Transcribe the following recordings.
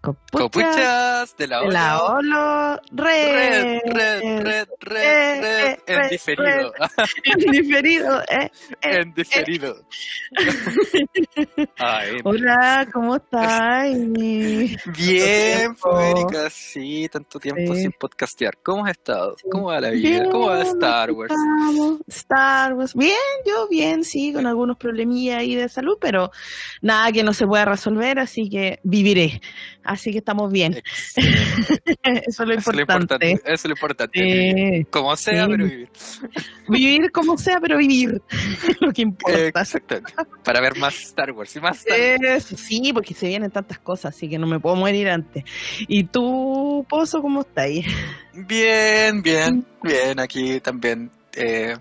Copuchas, de la de la Olo. Red. Red, red, red, Eh, red, red, eh, en red, diferido. En diferido, eh, eh. En diferido. Ay, Hola, ¿cómo estás? bien. Erika, sí, tanto tiempo sin podcastear. ¿Cómo has estado? ¿Cómo va la vida? ¿Cómo va Star Wars? estamos. Star Wars. Bien, yo bien, sí, con algunos problemillas ahí de salud, pero nada que no se pueda resolver, así que viviré. Así que estamos bien. Eso es lo importante. Eso es lo importante. Como sea, pero vivir. Vivir como sea, pero vivir. lo que importa. Exactamente. Para ver más Star Wars y más Star Wars. Eso, sí, porque se vienen tantas cosas, así que no me puedo morir antes. ¿Y tú, Pozo, cómo estás ahí? Bien, bien, bien. Aquí también eh,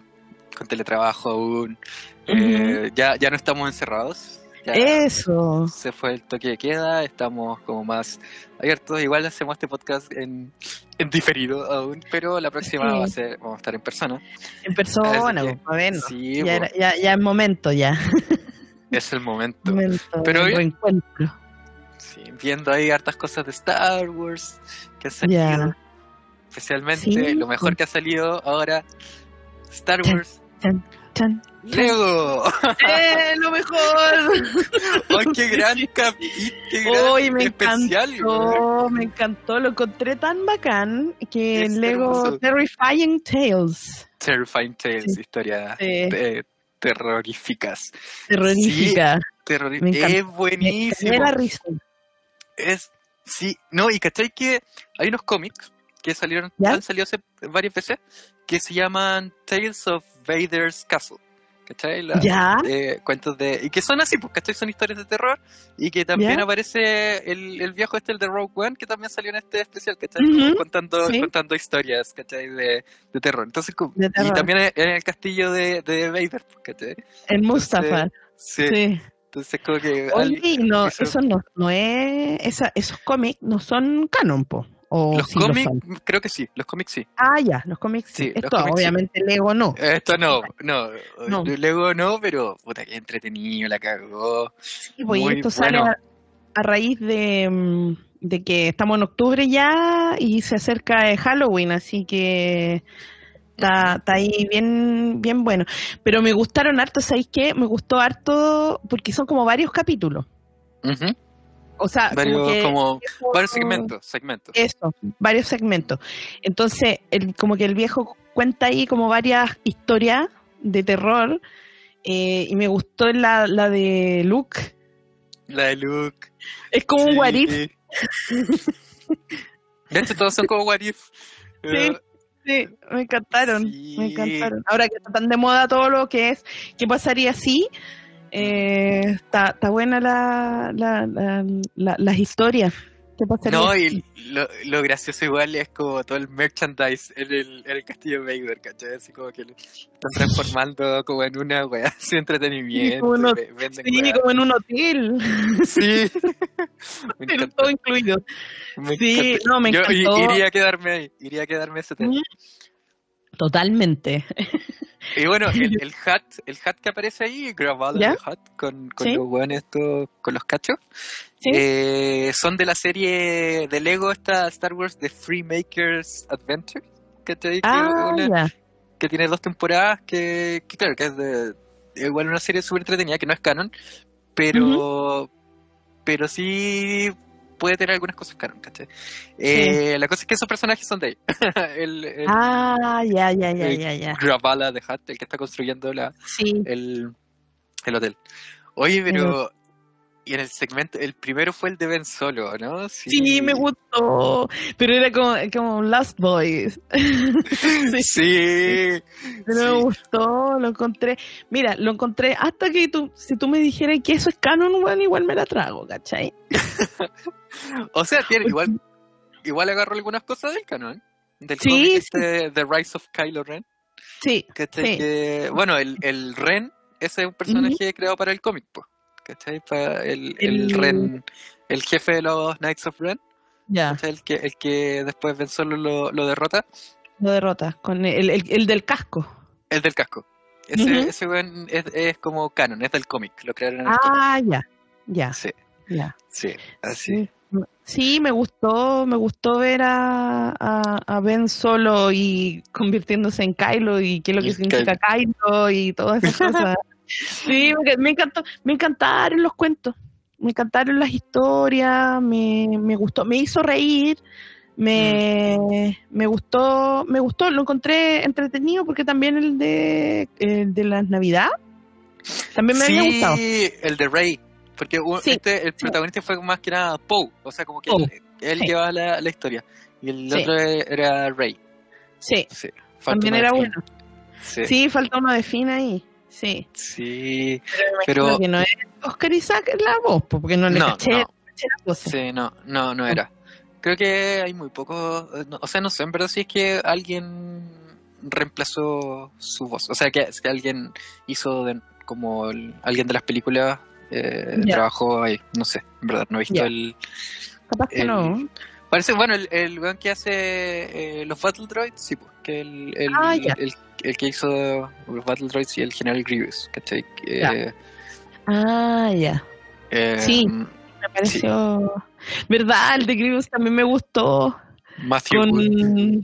con teletrabajo aún. Eh, ya, ya no estamos encerrados. Ya Eso. se fue el toque de queda, estamos como más abiertos. Igual hacemos este podcast en, en diferido aún, pero la próxima Sí. va a ser, vamos a estar en persona. En persona, que, pues, a ver, sí, ya, pues, era- ya, ya es momento, ya. es el momento. momento Pero bien. Sí, viendo ahí hartas cosas de Star Wars que han salido. Especialmente Sí. lo mejor que ha salido ahora, Star. Wars Lego. ¡Eh, lo mejor! ¡Ay, qué gran capítulo! ¡Qué gran Hoy me especial! encantó, me encantó, lo encontré tan bacán que Es Lego hermoso. Terrifying Tales, Terrifying Tales, Sí. historias Sí. terroríficas. terrorífica. Me encanta. es Me buenísimo. la risa. Es, sí, no, y cachai que hay unos cómics que salieron, ¿Ya? han salido hace varias veces, que se llaman Tales of Vader's Castle. ¿Cachai? La- ¿Ya? eh, cuentos de. Y que son así, pues, ¿cachai? Son historias de terror. Y que también ¿Ya? aparece el, el viejo este, el de Rogue One, que también salió en este especial, ¿cachai? Ujú, contando, sí. contando historias, ¿cachai? De, de terror. Entonces, De y terror. también en en el castillo de, de Vader, pues, ¿cachai? El Mustafa. Sí. Sí. Entonces, como que. Oye, al- no, eso- eso no, no es. Esa, esos cómics no son canon, po. O los sí cómics, creo que sí, los cómics sí. Ah, ya, los cómics sí. Esto, cómics sí. obviamente, Lego no. Esto no, no, No. luego no, pero puta que entretenido, la cagó. Sí, pues, y esto sale a, a raíz de, mm, de que estamos en octubre ya y se acerca el Halloween, así que está, está ahí bien, bien bueno. Pero me gustaron harto, ¿sabéis qué? Me gustó harto porque son como varios capítulos. Ujú. O sea, Varios, como que como, varios segmentos, segmentos. Eso, varios segmentos. Entonces, el, como que el viejo cuenta ahí como varias historias de terror eh, y me gustó la, la de Luke. La de Luke. Es como un what if. De hecho, todos son como what if. Sí. Sí, me encantaron, Sí. me encantaron. Ahora que está tan de moda todo lo que es, ¿qué pasaría si? Eh, está, está buena la, la, la- la- las historias. ¿Qué pasaría No, y lo, lo gracioso igual es como todo el merchandise en el, en el castillo de Vader, ¿cachai? Así como que lo están transformando como en una weá de entretenimiento. como uno- ve- venden Sí, como en un hotel, Sí. pero todo incluido. me sí, encanta. no, me Yo encantó. iría a quedarme ahí, iría a quedarme ese tema. Totalmente. Y bueno, el, el hat, el hat que aparece ahí, grabado ¿Ya? el hat con, con Sí. los weones estos, con los cachos, Sí. eh, son de la serie de Lego esta Star Wars The Freemakers Adventure. Que ah, una- ya. que tiene dos temporadas, que, que claro, que es de igual una serie súper entretenida, que no es canon, pero pero sí puede tener algunas cosas canon, ¿cachai? Eh, la cosa es que esos personajes son de ahí. el, el Ah, ya, ya, ya, ya, ya. Gravala de Hat, el que está construyendo la, Sí. el, el hotel. Oye, pero... Y en el segmento, el primero fue el de Ben Solo, ¿no? Sí, me gustó. Pero era como, como Last Boys. sí, Sí. pero sí. me gustó, lo encontré. Mira, lo encontré hasta que tú, si tú me dijeras que eso es canon, bueno, igual me la trago, ¿cachai? O sea, tiene igual igual agarró algunas cosas del canon. Del cómic este, The Rise of Kylo Ren. Sí. Que, bueno, el, el Ren, ese es un personaje creado para el cómic, pues. ¿Cachai? Para el, el El- Ren, el jefe de los Knights of Ren, ya. El que, el que después Ben Solo lo, lo derrota, lo derrota. Con el, el, el del casco. el del casco. Ese, ese weón es, es como canon, es del cómic, lo crearon en el. Ah, ya, ya, Sí, ya. sí, así. Sí. Sí, me gustó, me gustó ver a, a, a Ben solo y convirtiéndose en Kylo y qué es lo que significa Kylo y todas esas cosas. Sí, porque me encantó, me encantaron los cuentos, me encantaron las historias, me, me gustó, me hizo reír, me, me gustó, me gustó, lo encontré entretenido porque también el de, el de la Navidad también me había gustado. Sí, el de Rey. Porque Sí, este, el protagonista fue más que nada Poe. O sea, como que él, él sí. llevaba la, la historia. Y el Sí. otro era Rey. Sí, Sí. También era bueno. Sí. Sí, falta uno de Finn ahí, sí. Sí. Pero, Pero- que no es Oscar Isaac la voz, po, porque no le No, caché, no. caché la cosa. Sí, no, no, no era. Creo que hay muy poco. eh, o sea, no sé, en verdad si es que alguien reemplazó su voz. O sea, que, que alguien hizo de- como el- alguien de las películas eh, trabajó ahí. No sé, en verdad, no he visto el. Capaz que el- no. Parece, bueno, el, el weón que hace eh, los Battle Droids, sí, pues, que el, el, Ah, el, el que hizo los Battle Droids y el General Grievous, ¿cachai? Eh, Ah, ya. eh, Sí. Me pareció. ¿Verdad? El de Grievous también me gustó. Matthew Con Wood.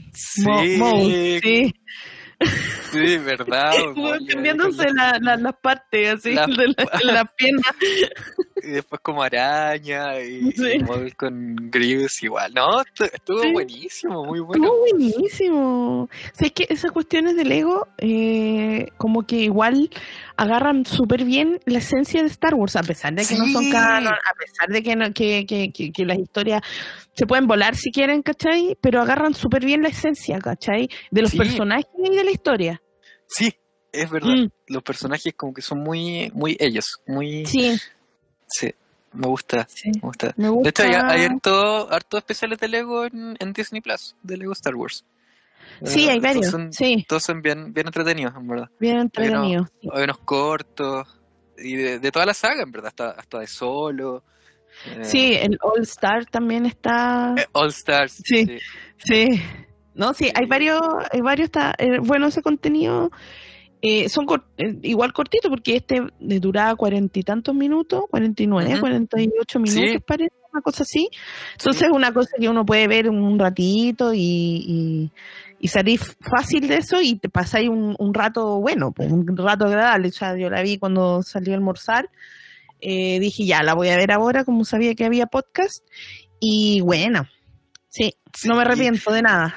Mo- sí. Sí, verdad. Cambiándose la- la- las partes así la, de la pierna. Y después como araña y, Sí. y Maul con Grievous igual. No, estu- estuvo Sí. buenísimo, muy bueno. Estuvo buenísimo. Si es que esas cuestiones de Lego, eh, como que igual agarran súper bien la esencia de Star Wars, a pesar de que no son canon, a pesar de que, no, que, que, que, que las historias se pueden volar si quieren, ¿cachai? Pero agarran súper bien la esencia, ¿cachai? De los personajes y de la historia. Sí, es verdad. Mm, Los personajes como que son muy, muy ellos, muy... sí, Sí, me gusta, sí. me gusta. Me De hecho, hay, hay harto, harto especiales de Lego en, en Disney Plus, de Lego Star Wars. Sí, Eh, hay varios. Son, Sí, Todos son bien, bien entretenidos, en verdad. bien entretenido. sí. Hay unos cortos, y de, de toda la saga, en verdad, hasta, hasta de solo. eh, Sí, el All Star también está. eh, All Stars. Sí. Sí. No, sí, hay varios, hay varios, está, eh, bueno, ese contenido eh, son eh, igual cortitos porque este duraba cuarenta y tantos minutos, 49, Ujú. 48 minutos Sí. parece, una cosa así. Entonces es una cosa que uno puede ver un ratito y, y, y salir fácil de eso y te pasáis un, un rato bueno, pues, un rato agradable. O sea, yo la vi cuando salió a almorzar, eh, dije ya, la voy a ver ahora como sabía que había podcast y bueno, sí, no me Sí. arrepiento de nada.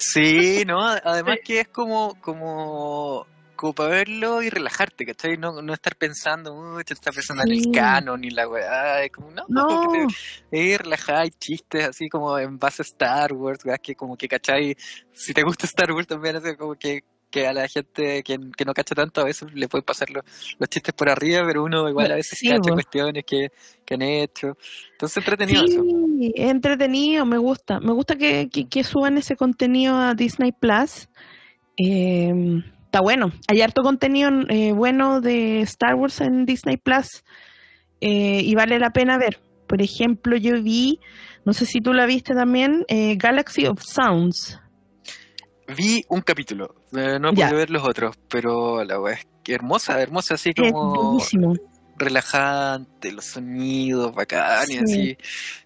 Sí, no, además que es como, como, como para verlo y relajarte, ¿cachai? No, no estar pensando, uy, te está pensando en Sí. el canon y la weá, es como, no, No. te, eh, relajar, chistes así como en base a Star Wars, weá, que como que, ¿cachai? Si te gusta Star Wars también, así como que, que a la gente que, que no cacha tanto a veces le puede pasar los, los chistes por arriba, pero uno igual a veces Sí, cacha bo. cuestiones que, que han hecho. Entonces entretenido eso. Sí, es entretenido, me gusta. Me gusta que, que- que suban ese contenido a Disney Plus. Eh, está bueno. Hay harto contenido eh, bueno de Star Wars en Disney Plus eh, y vale la pena ver. Por ejemplo, yo vi, no sé si tú la viste también, eh, Galaxy of Sounds. Vi un capítulo, no Ya. podido ver los otros, pero la weá es que hermosa, hermosa, así como relajante, los sonidos bacanes, Sí. así.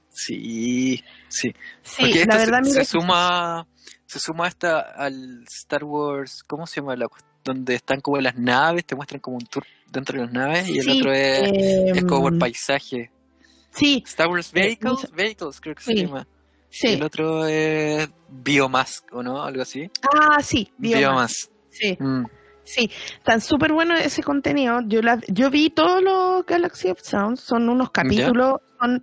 Sí, sí. Sí, Porque esto la verdad, se, suma, se suma hasta al Star Wars, ¿cómo se llama? La, donde están como las naves, te muestran como un tour dentro de las naves, y el otro es, es como em, paisaje. Sí, Star Wars eh, Vehicles. Vehicles creo que se llama. Sí. el otro es Biomass, ¿o no? Algo así. Ah, sí, Biomass. Biomass. Sí. Mm. Sí, están súper buenos ese contenido. Yo la, yo vi todos los Galaxy of Sounds, son unos capítulos, son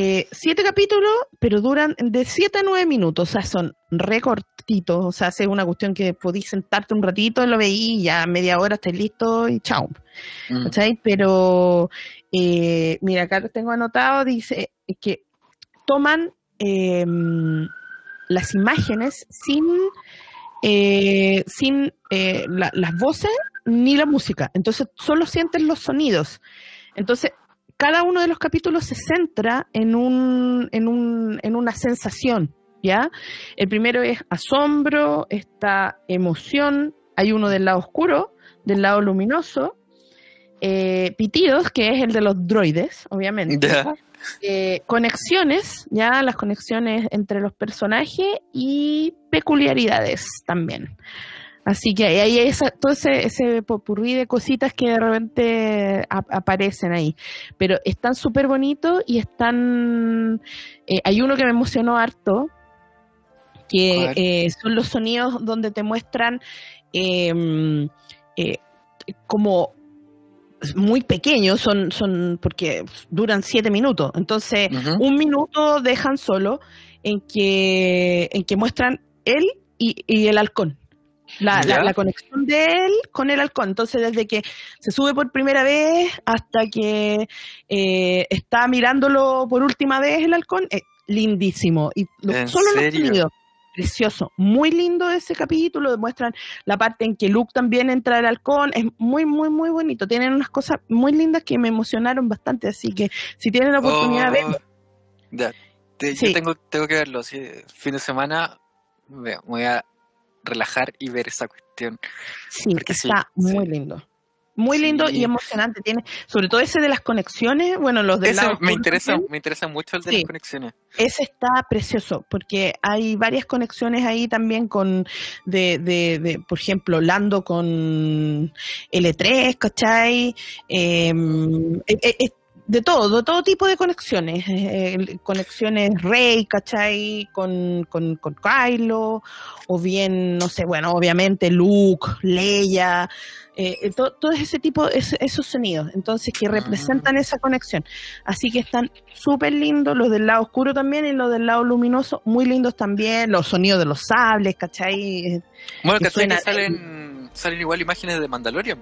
eh, siete capítulos, pero duran de siete a nueve minutos, o sea, son re cortitos, o sea, es una cuestión que podís sentarte un ratito, lo veí, y ya media hora estáis listo y chao. Mm. ¿cachai? Pero, eh, mira, acá lo tengo anotado, dice que toman em, las imágenes sin, eh, sin la- las voces ni la música. Entonces solo sienten los sonidos. Entonces, cada uno de los capítulos se centra en, un, en, un, en una sensación, ¿ya? El primero es asombro, está emoción, hay uno del lado oscuro, del lado luminoso, eh, pitidos, que es el de los droides, obviamente. Eh, conexiones, ya las conexiones entre los personajes y peculiaridades también. Así que ahí hay esa, todo ese, ese popurrí de cositas que de repente ap- aparecen ahí. Pero están súper bonitos y están... eh, hay uno que me emocionó harto, que eh, son los sonidos donde te muestran eh, eh, como muy pequeños, son, son porque duran siete minutos. Entonces, un minuto dejan solo en que, en que muestran él y, y el halcón. La, la- la conexión de él con el halcón. Entonces, desde que se sube por primera vez hasta que eh, está mirándolo por última vez el halcón, es lindísimo. Y lo- ¿En solo los serio? sonidos. Precioso, muy lindo ese capítulo, demuestran la parte en que Luke también entra al halcón, es muy, muy, muy bonito, tienen unas cosas muy lindas que me emocionaron bastante, así que si tienen la oportunidad Oh, verlo, ya. Te- Sí. Yo tengo, tengo que verlo. sí. Fin de semana me voy a relajar y ver esa cuestión. sí, porque sí, está muy sí. lindo. Muy lindo Sí. y emocionante. Tiene, sobre todo ese de las conexiones, bueno, los del Ese lado me interesa, me interesa mucho el de Sí. las conexiones. Ese está precioso, porque hay varias conexiones ahí también con, de, de, de, por ejemplo, Lando con L3, ¿cachai? Eh, eh, eh, de todo, todo tipo de conexiones. eh, conexiones Rey, ¿cachai? Con, con, con Kylo, o bien, no sé, bueno, obviamente Luke, Leia, eh, eh, to- todo ese tipo, ese- esos sonidos, entonces que representan esa conexión. Así que están súper lindos, los del lado oscuro también y los del lado luminoso, muy lindos también, los sonidos de los sables, ¿cachai? Bueno, que que suena- salen, salen igual imágenes de Mandalorian.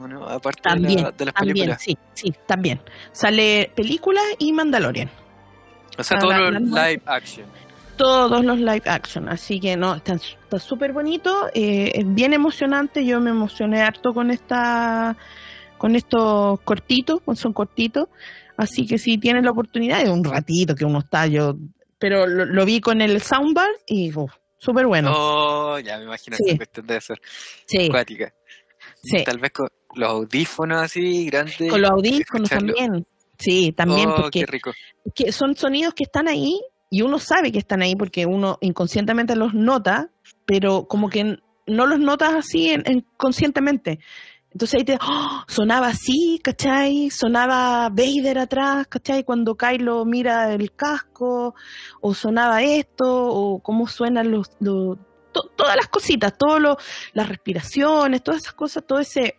Bueno, aparte de, También, la- de las también, películas. sí, sí, también. Sale película y Mandalorian. O sea, Ah, todo la- lo la- live action. todos los live action, así que no, está súper bonito, eh, es bien emocionante, yo me emocioné harto con esta, con estos cortitos, pues son cortitos, así que si tienen la oportunidad, es un ratito que uno está, yo, pero lo, lo vi con el soundbar y uf, súper bueno, Oh, ya me imagino Sí. esa cuestión debe ser sí, acuática. Sí, Tal vez con los audífonos así grandes. con los audífonos escucharlo. también, sí, también oh, porque qué rico. que son sonidos que están ahí y uno sabe que están ahí porque uno inconscientemente los nota, pero como que no los notas así en, en- conscientemente. Entonces ahí te, ¡oh! sonaba así, ¿cachai? Sonaba Vader atrás, ¿cachai? Cuando Kylo mira el casco, o sonaba esto, o cómo suenan los, los- to- todas las cositas, todas las respiraciones, todas esas cosas, todo ese...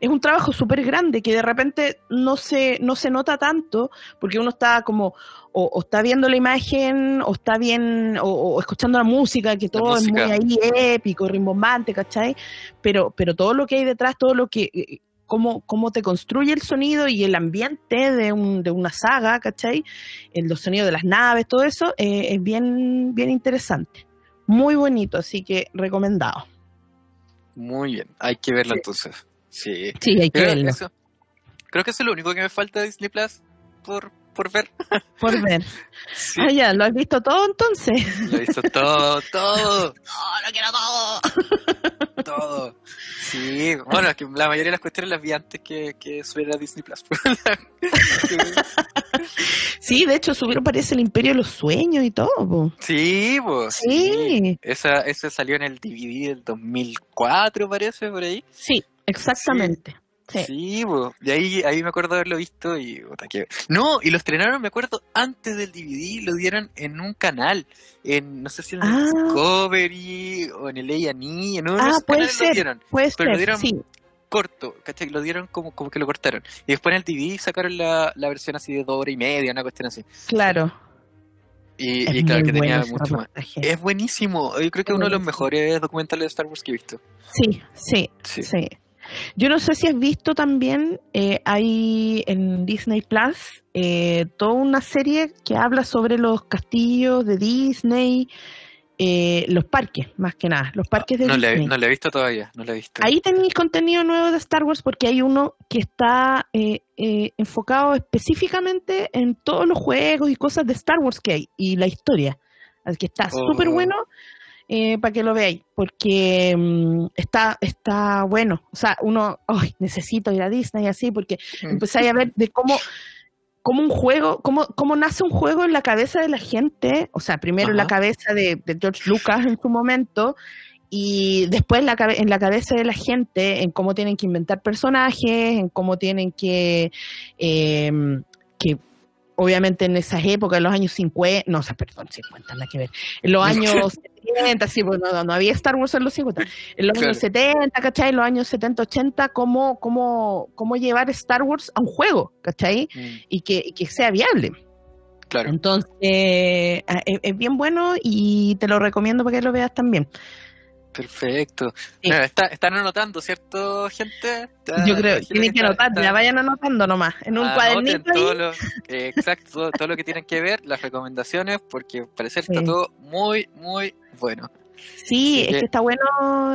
Es un trabajo súper grande que de repente no se, no se nota tanto porque uno está como o, o está viendo la imagen o está bien o, o escuchando la música que todo es muy ahí épico, rimbombante, ¿cachai? Pero, pero todo lo que hay detrás, todo lo que eh, cómo, cómo te construye el sonido y el ambiente de, un, de una saga, ¿cachai? En los sonidos de las naves, todo eso eh, es bien, bien interesante. Muy bonito, así que recomendado. Muy bien, hay que verlo Sí. entonces. Sí. Sí, hay que Creo, verlo. eso, creo que eso es lo único que me falta de Disney Plus por, por ver. Por ver. Sí, Ah, ya, ¿lo has visto todo entonces? lo he visto todo, todo, ¡Oh, lo quiero todo! todo. Sí, bueno, es que la mayoría de las cuestiones las vi antes que, que subiera a Disney Plus. Sí, de hecho subieron parece el Imperio de los Sueños y todo. po. sí, pues. Sí. Esa, esa salió en el DVD del 2004, parece, por ahí. Sí, exactamente. Sí. Sí, y ahí, ahí me acuerdo haberlo visto y... puta, que- No, y lo estrenaron, me acuerdo, antes del DVD, lo dieron en un canal, en no sé si en el Ah. Discovery o en el A&E, en uno de Ah, puede canales lo ser. dieron, Puede Pero lo ser, dieron- sí. corto, ¿cachai? Lo dieron como, como que lo cortaron. Y después en el DVD sacaron la, la versión así de dos horas y media, una cuestión así. Claro. Y, claro que tenía mucho más. Es buenísimo, yo creo que es uno de los mejores documentales de Star Wars que he visto. Sí, sí, Sí. sí. Yo no sé si has visto también, eh, hay en Disney Plus eh, toda una serie que habla sobre los castillos de Disney, eh, los parques, más que nada, los parques de no Disney. Le, no lo he visto todavía, no lo he visto. Ahí tenéis contenido nuevo de Star Wars porque hay uno que está eh, eh, enfocado específicamente en todos los juegos y cosas de Star Wars que hay y la historia. Así que está Oh. súper bueno eh, para que lo veáis porque mm, está, está bueno. O sea, uno, ay, necesito ir a Disney así porque Mm. empezáis a ver de cómo cómo un juego, cómo, cómo nace un juego en la cabeza de la gente, o sea, primero en la cabeza de, de George Lucas en su momento, y después en la, en la cabeza de la gente, en cómo tienen que inventar personajes, en cómo tienen que, eh, que obviamente en esas épocas, en los años 50, no, perdón, 50, nada que ver, en los años 70, sí, pues no, no, no había Star Wars en los 50, en los Claro. años 70, ¿cachai? En los años 70, 80, cómo, cómo, cómo llevar Star Wars a un juego, ¿cachai? Mm, Y que, y que sea viable. claro. Entonces, eh, es, es bien bueno y te lo recomiendo para que lo veas también. Perfecto. Sí. Mira, está- están anotando, ¿cierto, gente? Yo creo que tienen que anotar, está- ya vayan anotando nomás, en un cuadernito ahí. todo lo- eh, exacto, todo, todo lo que tienen que ver, las recomendaciones, porque al parecer está todo muy, muy bueno. Sí, es que- que está bueno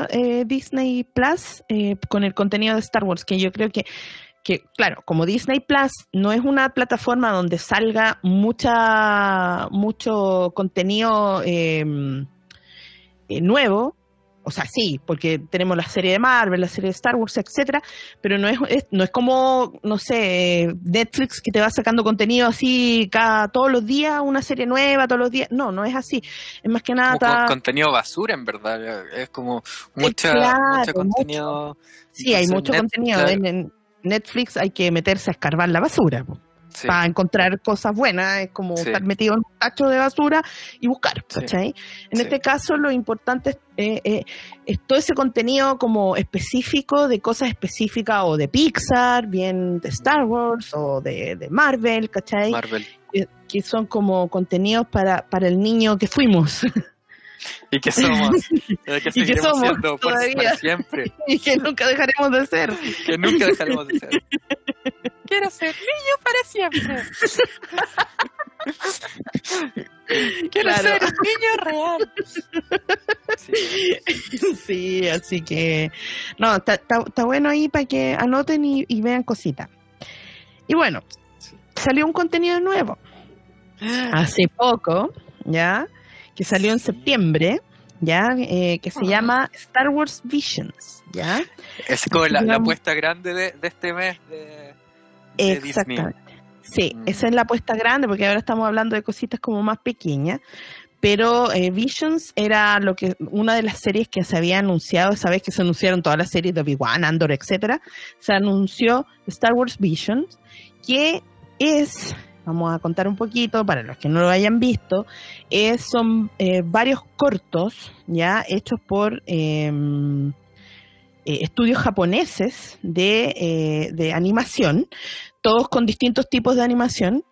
eh, Disney Plus eh, con el contenido de Star Wars, que yo creo que, que, claro, como Disney Plus no es una plataforma donde salga mucha mucho contenido eh, eh, nuevo, o sea, sí, porque tenemos la serie de Marvel, la serie de Star Wars, etcétera, pero no es, es- no es como, no sé, Netflix que te va sacando contenido así cada todos los días, una serie nueva todos los días. No, no es así. Es más que nada Como contenido basura, en verdad. Es como mucha, claro, mucho contenido. Sí, hay mucho contenido. claro. En, en Netflix hay que meterse a escarbar la basura po, Sí, para encontrar cosas buenas. Es como Sí. estar metido en un tacho de basura y buscar. ¿cachai? En este caso, lo importante es, eh, eh, es todo ese contenido como específico de cosas específicas o de Pixar, bien de Star Wars o de, de Marvel, ¿cachai? Marvel. que, que son como contenidos para, para el niño que fuimos ¿Y que somos? Que seguiremos somos siendo por, para siempre. y que nunca dejaremos de ser. Que nunca dejaremos de ser. Quiero ser niño para siempre. Quiero Claro. ser un niño real. Sí. Sí, así que no, está, bueno ahí para que anoten y, y vean cositas. Y bueno, Sí. salió un contenido nuevo hace poco, ¿ya? Que salió en septiembre, ¿ya? Eh, que se llama Star Wars Visions, ¿ya? Es como la, apuesta grande de, de este mes de, de Disney. Exactamente. Sí, Mm. esa es la apuesta grande, porque ahora estamos hablando de cositas como más pequeñas. Pero eh, Visions era lo que una de las series que se había anunciado, esa vez que se anunciaron todas las series de Obi-Wan, Andor, etcétera, se anunció Star Wars Visions, que es, vamos a contar un poquito para los que no lo hayan visto, es, son eh, varios cortos ya hechos por eh, eh, estudios japoneses de, eh, de animación, todos con distintos tipos de animación,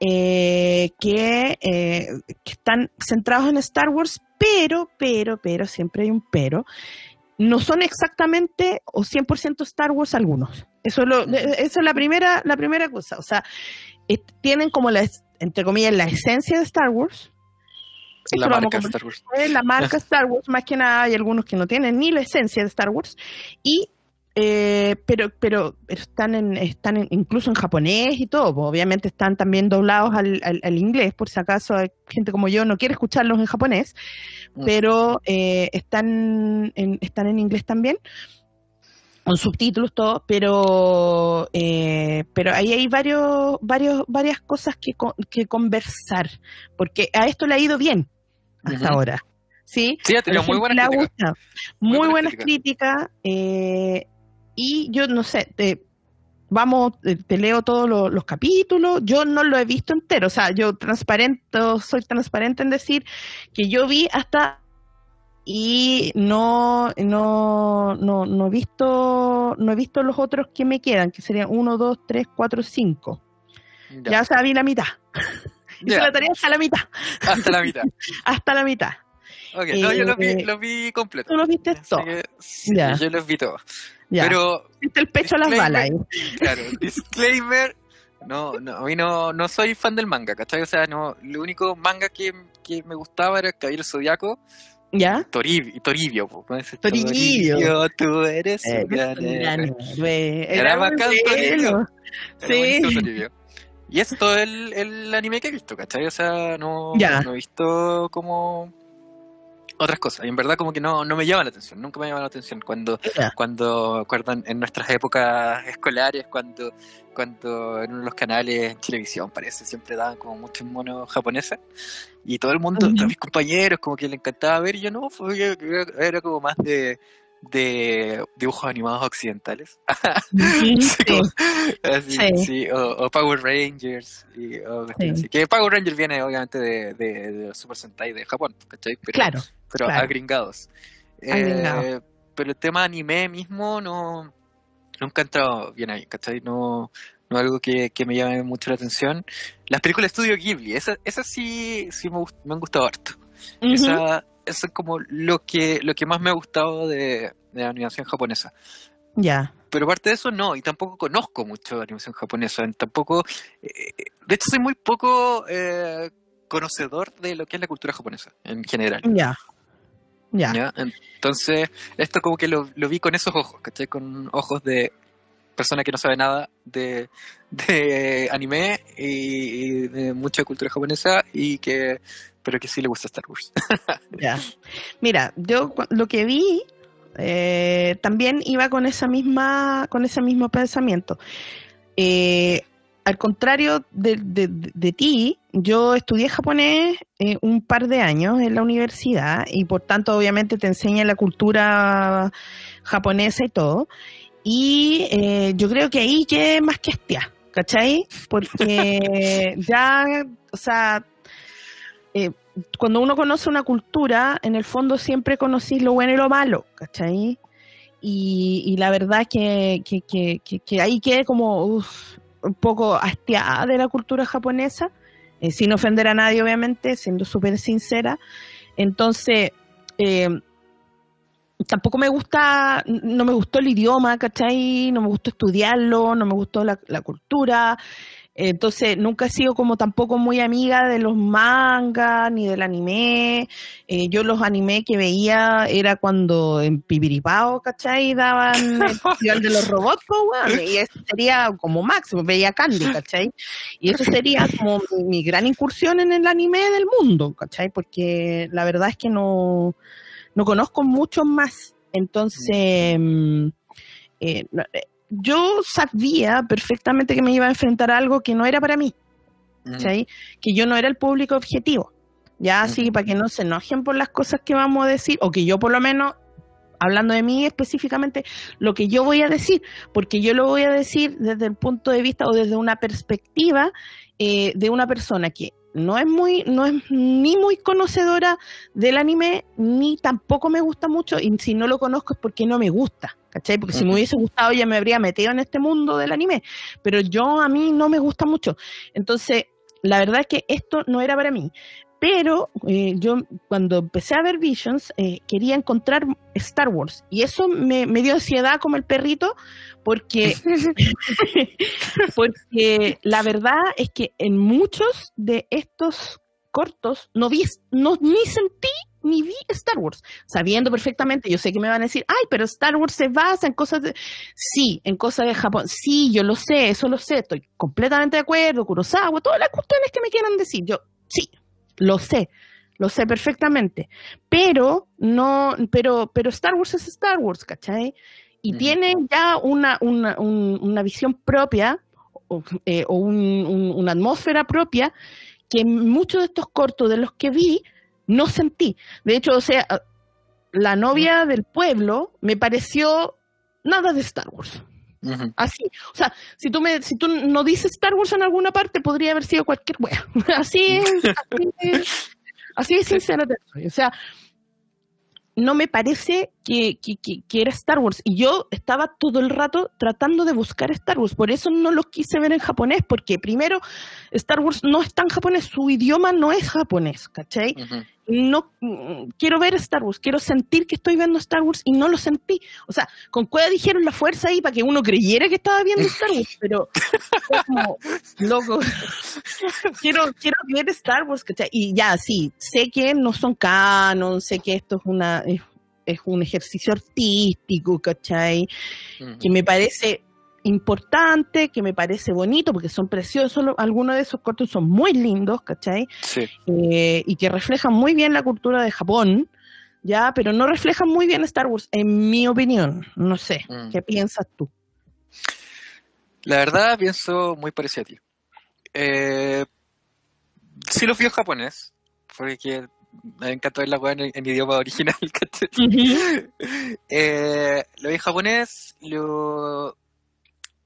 eh, que, eh, que están centrados en Star Wars, pero, pero, pero, siempre hay un pero, no son exactamente o 100% Star Wars algunos. Eso es, lo- esa es la primera, la primera cosa. O sea, eh, tienen como la, entre comillas, la esencia de Star Wars. La marca Star Wars. la marca Star Wars, más que nada hay algunos que no tienen ni la esencia de Star Wars, y eh, pero, pero, pero están en, están en- incluso en japonés y todo, pues, obviamente están también doblados al, al- al inglés, por si acaso hay gente como yo no quiere escucharlos en japonés, Mm. pero eh, están, en, están en inglés también, con subtítulos todo, pero eh, pero ahí hay varios, varios, varias cosas que, co- que conversar, porque a esto le ha ido bien hasta ahora. ¿Sí? Sí, ha tenido muy gente buena le ha crítica. gustado. Muy Muy, buena buenas críticas. eh, y yo no sé, te, vamos, te, te leo todos lo- los capítulos. Yo no lo he visto entero. O sea, yo transparente, soy transparente en decir que yo vi hasta y no, no, no, no he visto, no he visto los otros que me quedan, que serían uno, dos, tres, cuatro, cinco. Ya, Ya, vi la mitad. Hice la tarea hasta la mitad. hasta la mitad. Hasta la mitad. Ok, no, yo los vi, Eh, los vi completos. Tú los viste Así todo. que, sí, Ya. yo los vi todos. Ya. Pero, Viste el pecho a las balas ahí. claro, disclaimer, no, no, a mí no, no soy fan del manga, ¿cachai? O sea, no, lo único manga que, que me gustaba era Caballero Zodiaco ¿Ya? Toribio, Toribio. Toribio. Toribio, tú eres un Eh, un gran. Era bacán. Toribio. Sí. Toribio. Y es todo el, el anime que he visto, ¿cachai? O sea, no, Ya. no he visto como otras cosas. Y en verdad como que no, no me llama la atención, nunca me llama la atención. Cuando, Ya. cuando acuerdan en nuestras épocas escolares, cuando, cuando en uno de los canales en televisión parece, siempre daban como muchos monos japoneses. Y todo el mundo, todos mis compañeros, como que le encantaba ver, y yo no, fue, era como más de, de dibujos animados occidentales. Sí, así, Sí. sí, o, o Power Rangers. Y, o así. Que Power Rangers viene obviamente de, de, Super Sentai de Japón, ¿cachai? Pero, Claro. pero claro. agringados. Eh, pero el tema anime mismo no nunca ha entrado bien ahí, ¿cachai? No, no algo que, que me llame mucho la atención. Las películas de Estudio Ghibli, esas, esas sí, sí me, gust- me han gustado harto. Esa, eso es como lo que, lo que más me ha gustado de, de la animación japonesa. Ya. Pero aparte de eso, no, y tampoco conozco mucho de animación japonesa. Tampoco, eh, de hecho, soy muy poco eh, conocedor de lo que es la cultura japonesa en general. Ya. Ya. ¿ya? Entonces, esto como que lo, lo vi con esos ojos, ¿cachai? Con ojos de persona que no sabe nada de, anime y, de mucha cultura japonesa y que pero que sí le gusta Star Wars. Mira, yo lo que vi eh, también iba con esa misma, con ese mismo pensamiento. Eh, al contrario de, de- de ti, yo estudié japonés eh, un par de años en la universidad y por tanto obviamente te enseña la cultura japonesa y todo. Y eh, yo creo que ahí quedé más que estia, ¿cachai? Porque ya, o sea, eh, cuando uno conoce una cultura, en el fondo siempre conocís lo bueno y lo malo, ¿cachai? Y, y la verdad que, que, que, que- que ahí quedé como uf, un poco hastiada de la cultura japonesa, eh, sin ofender a nadie, obviamente, siendo súper sincera. Entonces, eh, tampoco me gusta, no me gustó el idioma, ¿cachai? No me gustó estudiarlo, no me gustó la, la cultura. Entonces, nunca he sido como tampoco muy amiga de los mangas ni del anime. Eh, yo los anime que veía era cuando en Pibiripao, ¿cachai? Daban el festival de los robots, pues, y eso sería como máximo, veía Candy, ¿cachai? Y eso sería como mi, mi gran incursión en el anime del mundo, ¿cachai? Porque la verdad es que no, no conozco mucho más. Entonces, mm, eh, no- eh, yo sabía perfectamente que me iba a enfrentar a algo que no era para mí, ¿cachai? Que yo no era el público objetivo. Ya así, para que no se enojen por las cosas que vamos a decir, o que yo por lo menos, hablando de mí específicamente, lo que yo voy a decir, porque yo lo voy a decir desde el punto de vista o desde una perspectiva eh, de una persona que no es muy, no es ni muy conocedora del anime, ni tampoco me gusta mucho, y si no lo conozco es porque no me gusta, ¿cachai? Porque si me hubiese gustado ya me habría metido en este mundo del anime, pero yo a mí no me gusta mucho. Entonces, la verdad es que esto no era para mí. Pero eh, yo cuando empecé a ver Visions eh, quería encontrar Star Wars y eso me, me dio ansiedad como el perrito porque porque la verdad es que en muchos de estos cortos no vi no ni sentí ni vi Star Wars, sabiendo perfectamente, yo sé que me van a decir, ay, pero Star Wars se basa en cosas de... Sí, en cosas de Japón. Sí, yo lo sé, eso lo sé, estoy completamente de acuerdo, Kurosawa, todas las cuestiones que me quieran decir. Yo, sí, lo sé, lo sé perfectamente. Pero, no, pero, pero Star Wars es Star Wars, ¿cachai? Y tiene ya una, una, un- una visión propia o, eh, o un- un- una atmósfera propia que muchos de estos cortos de los que vi no sentí. De hecho, o sea, la novia del pueblo me pareció nada de Star Wars. Así, o sea, si tú me, si tú no dices Star Wars en alguna parte, podría haber sido cualquier wea. Así es, así es, así de sincera. O sea, no me parece que, que, que- que era Star Wars. Y yo estaba todo el rato tratando de buscar Star Wars. Por eso no lo quise ver en japonés, porque primero, Star Wars no está en japonés, su idioma no es japonés, ¿cachai? Ujú. No mm, quiero ver Star Wars, quiero sentir que estoy viendo Star Wars y no lo sentí. O sea, con Cueva dijeron la fuerza ahí para que uno creyera que estaba viendo Star Wars, pero como, loco, quiero, quiero ver Star Wars, ¿cachai? Y ya, sí, sé que no son canon, sé que esto es una es, es un ejercicio artístico, ¿cachai? Que me parece importante, que me parece bonito, porque son preciosos, algunos de esos cortos son muy lindos, ¿cachai? Sí. Eh, y que reflejan muy bien la cultura de Japón, ya, pero no reflejan muy bien Star Wars, en mi opinión. No sé, Mm. ¿qué piensas tú? La verdad, pienso muy parecido a ti. Eh, sí lo fui en japonés, porque me encanta ver la weá en, en idioma original. ¿cachai? Eh, lo vi en japonés, lo...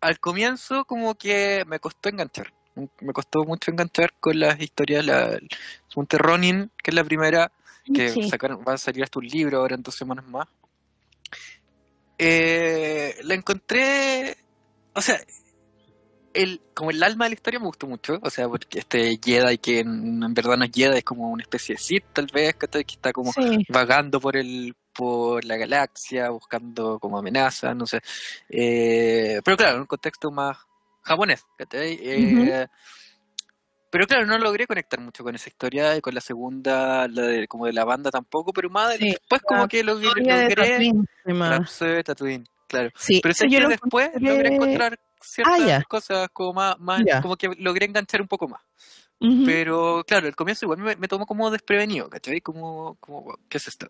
al comienzo como que me costó enganchar. Me costó mucho enganchar con las historias, la Monte Ronin, que es la primera, que Sí. sacaron, va a salir hasta un libro ahora en dos semanas más. Eh, la encontré, o sea, el, como el alma de la historia me gustó mucho, o sea, porque este Jedi que en, en verdad no es Jedi, es como una especie de Sith tal vez, que está como Sí. vagando por el por la galaxia, buscando como amenaza, no sé. Eh, pero claro, en un contexto más japonés, ¿cachai? Eh, Pero claro, no logré conectar mucho con esa historia y con la segunda, la de, como de la banda tampoco, pero más Sí, después como que lo logré, Tatooine. Rhapsody Tatooine, claro. Sí, Pero eso sé yo que lo después encontré- logré encontrar ciertas Ah, cosas como más, como que logré enganchar un poco más. Ujú. Pero claro, el comienzo igual me, me tomó como desprevenido, ¿cachai? Como, como ¿qué es esto?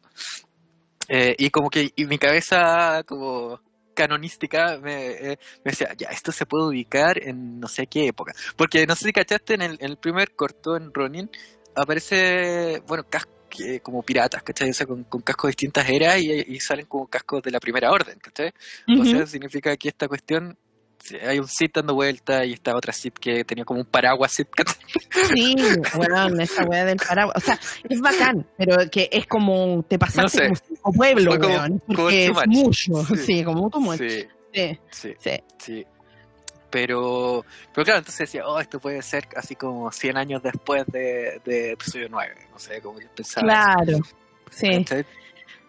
Eh, y como que y mi cabeza como canonística me, eh, me decía, ya, esto se puede ubicar en no sé qué época. Porque no sé si cachaste, en el, en el primer corto, en Ronin, aparece, bueno, cas- que- como piratas, ¿cachai? O sea, con, con cascos de distintas eras y, y salen como cascos de la primera orden, ¿cachai? O Ujú. sea, significa que esta cuestión, hay un Sith dando vuelta y esta otra Sith que tenía como un paraguas ¿cachai? Sí, weón, esa weá del paraguas. O sea, es bacán, pero que es como te pasaste No sé. como pueblos, Fue como- weón. como Porque too es much. mucho. Sí. Sí, como much. Sí, Sí, sí, sí. sí. Pero, pero claro, entonces decía, oh, esto puede ser así como 100 años después de, de episodio 9. No sé, como que pensaba. Claro. Sí. ¿cachai?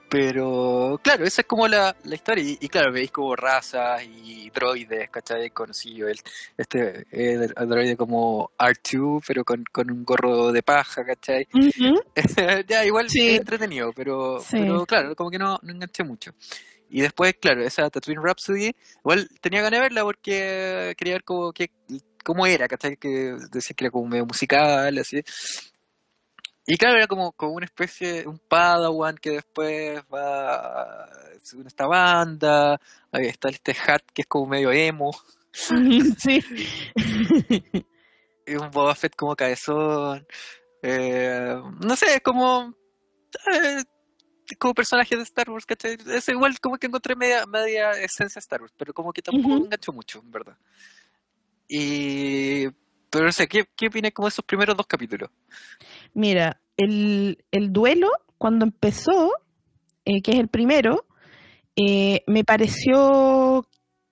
Pero, claro, esa es como la, la historia. Y, y claro, veis como razas y droides, ¿cachai? Conocí yo el, este eh, droide como R2, pero con, con un gorro de paja, ¿cachai? Ya, igual Sí. es entretenido, pero, Sí. pero claro, como que no, no enganché mucho. Y después, claro, esa Tatooine Rhapsody, igual tenía ganas de verla porque quería ver cómo, qué, cómo era, ¿cachai? Que decía que era como medio musical, así. Y claro, era como, como una especie, un padawan que después va según esta banda, ahí está este hat que es como medio emo, Sí. y un Boba Fett como cabezón, eh, no sé, es como, eh, como personaje de Star Wars, ¿cachai? Es igual como que encontré media, media esencia de Star Wars, pero como que tampoco Ujú. me enganchó mucho, en verdad. Y, pero no sé, ¿qué, qué opinas como de esos primeros dos capítulos? Mira, el, el duelo, cuando empezó, eh, que es el primero, eh, me pareció,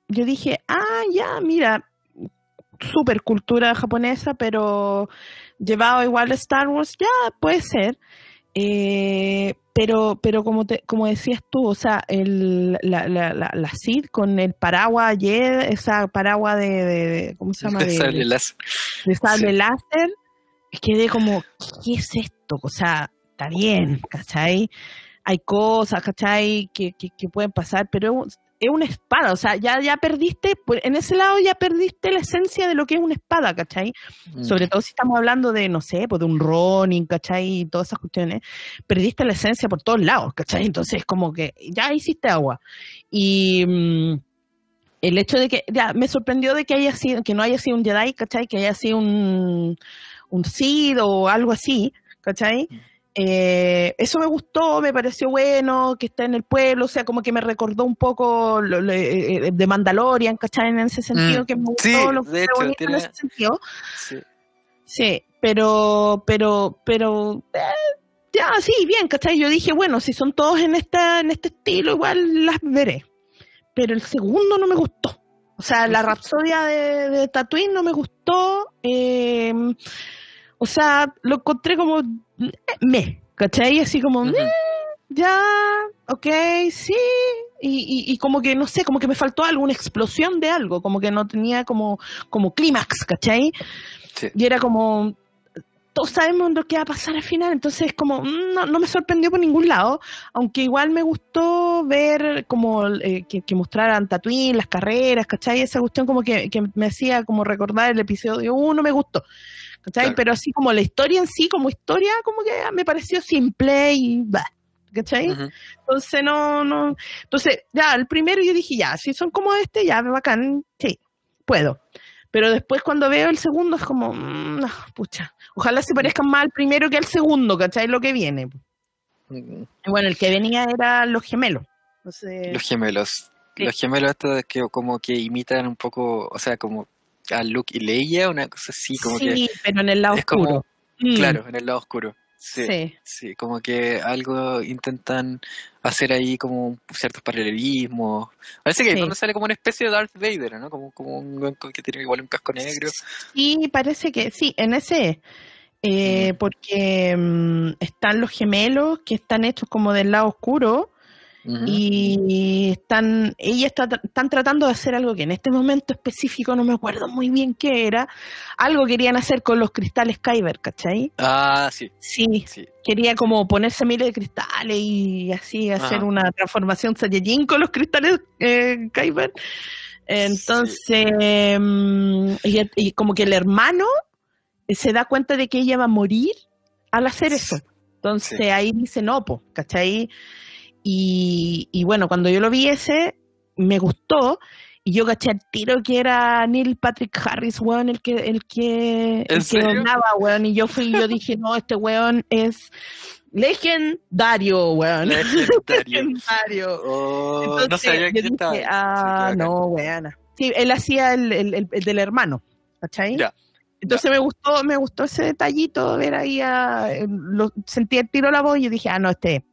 yo dije, ah, ya, mira, super cultura japonesa, pero llevado igual a Star Wars, ya, puede ser. Eh, pero, pero como te, como decías tú, o sea, el, la, la, la, la Sid con el paraguas ayer, esa paraguas de, de- de- ¿cómo se llama? De- Sable láser. de sable Sí. láser, quedé como, ¿qué es esto? O sea, está bien, ¿cachai? Hay cosas, ¿cachai? Que, que, que pueden pasar, pero es un- es una espada, o sea, ya, ya perdiste, pues, en ese lado ya perdiste la esencia de lo que es una espada, ¿cachai? Mm. Sobre todo si estamos hablando de, no sé, pues de un Ronin, ¿cachai? Y todas esas cuestiones, perdiste la esencia por todos lados, ¿cachai? Entonces, como que ya hiciste agua. Y mm, el hecho de que, ya, me sorprendió de que haya sido, que no haya sido un Jedi, ¿cachai? Que haya sido un, un Sith o algo así, ¿cachai? Eh, eso me gustó, me pareció bueno, que está en el pueblo, o sea, como que me recordó un poco lo- lo- eh, de Mandalorian, ¿cachai? En ese sentido, Mm, que me gustó, sí, lo de encontré hecho, bonito tiene- en ese sentido. Sí. Sí, pero, pero, pero, eh, ya, sí, bien, ¿cachai? Yo dije, bueno, si son todos en esta, en este estilo, igual las veré. Pero el segundo no me gustó. O sea, la rapsodia de, de Tatooine no me gustó. eh, o sea, lo encontré como eh, me, ¿Cachai? Así como. "Eh, ya, ok, sí. Y, y, y como que, no sé, como que me faltó algo, una explosión de algo, como que no tenía como, como clímax, ¿cachai? Sí. Y era como, todos sabemos lo que va a pasar al final, entonces como, mm, no, no me sorprendió por ningún lado, aunque igual me gustó ver como eh, que, que mostraran Tatooine, las carreras, ¿cachai? Esa cuestión como que, que me hacía como recordar el episodio 1, me gustó. ¿Cachai? Claro. Pero así como la historia en sí, como historia, como que me pareció simple y bah, ¿cachai? Entonces no, no. Entonces, ya, el primero yo dije, ya, si son como este, ya, bacán, sí, puedo. Pero después cuando veo el segundo es como, mm, pucha, ojalá se parezcan más al primero que al segundo, ¿cachai? Lo que viene. Mm, bueno, el que venía era los gemelos. Entonces, Los gemelos. Sí. Los gemelos estos que como que imitan un poco, o sea, como a Luke y Leia, una cosa así, como sí, pero en el lado como- oscuro. que, Mm, claro, en el lado oscuro. Sí, sí, sí. como que algo intentan hacer ahí como ciertos paralelismos. Parece que Sí. cuando sale como una especie de Darth Vader, ¿no? Como, como un que tiene igual un casco negro. Sí, parece que sí, en ese. eh, Mm. porque mm, están los gemelos que están hechos como del lado oscuro Y están, ella está, están tratando de hacer algo que en este momento específico no me acuerdo muy bien qué era, algo querían hacer con los cristales Kyber, ¿cachai? Ah, sí, Sí, sí. quería como ponerse miles de cristales y así hacer Ajá. una transformación Saiyajin con los cristales eh, Kyber. Entonces, mm, y, y como que el hermano se da cuenta de que ella va a morir al hacer eso. Entonces Sí. ahí dice, no, pues, ¿cachai? Y, y bueno, cuando yo lo vi ese, me gustó. Y yo caché al tiro que era Neil Patrick Harris, weón, el que, el que, el que doblaba, weón. Y yo fui, y yo dije, no, este weón es legendario, weón. Legendario. Legendario. Oh, no Entonces, sabía yo que dije, estaba. Ah, no, weona. Sí, él hacía el, el- el- el del hermano, ¿cachai? Ya. Entonces me gustó, me gustó ese detallito, ver ahí a, lo, sentí el tiro a la voz y yo dije, ah, no, este.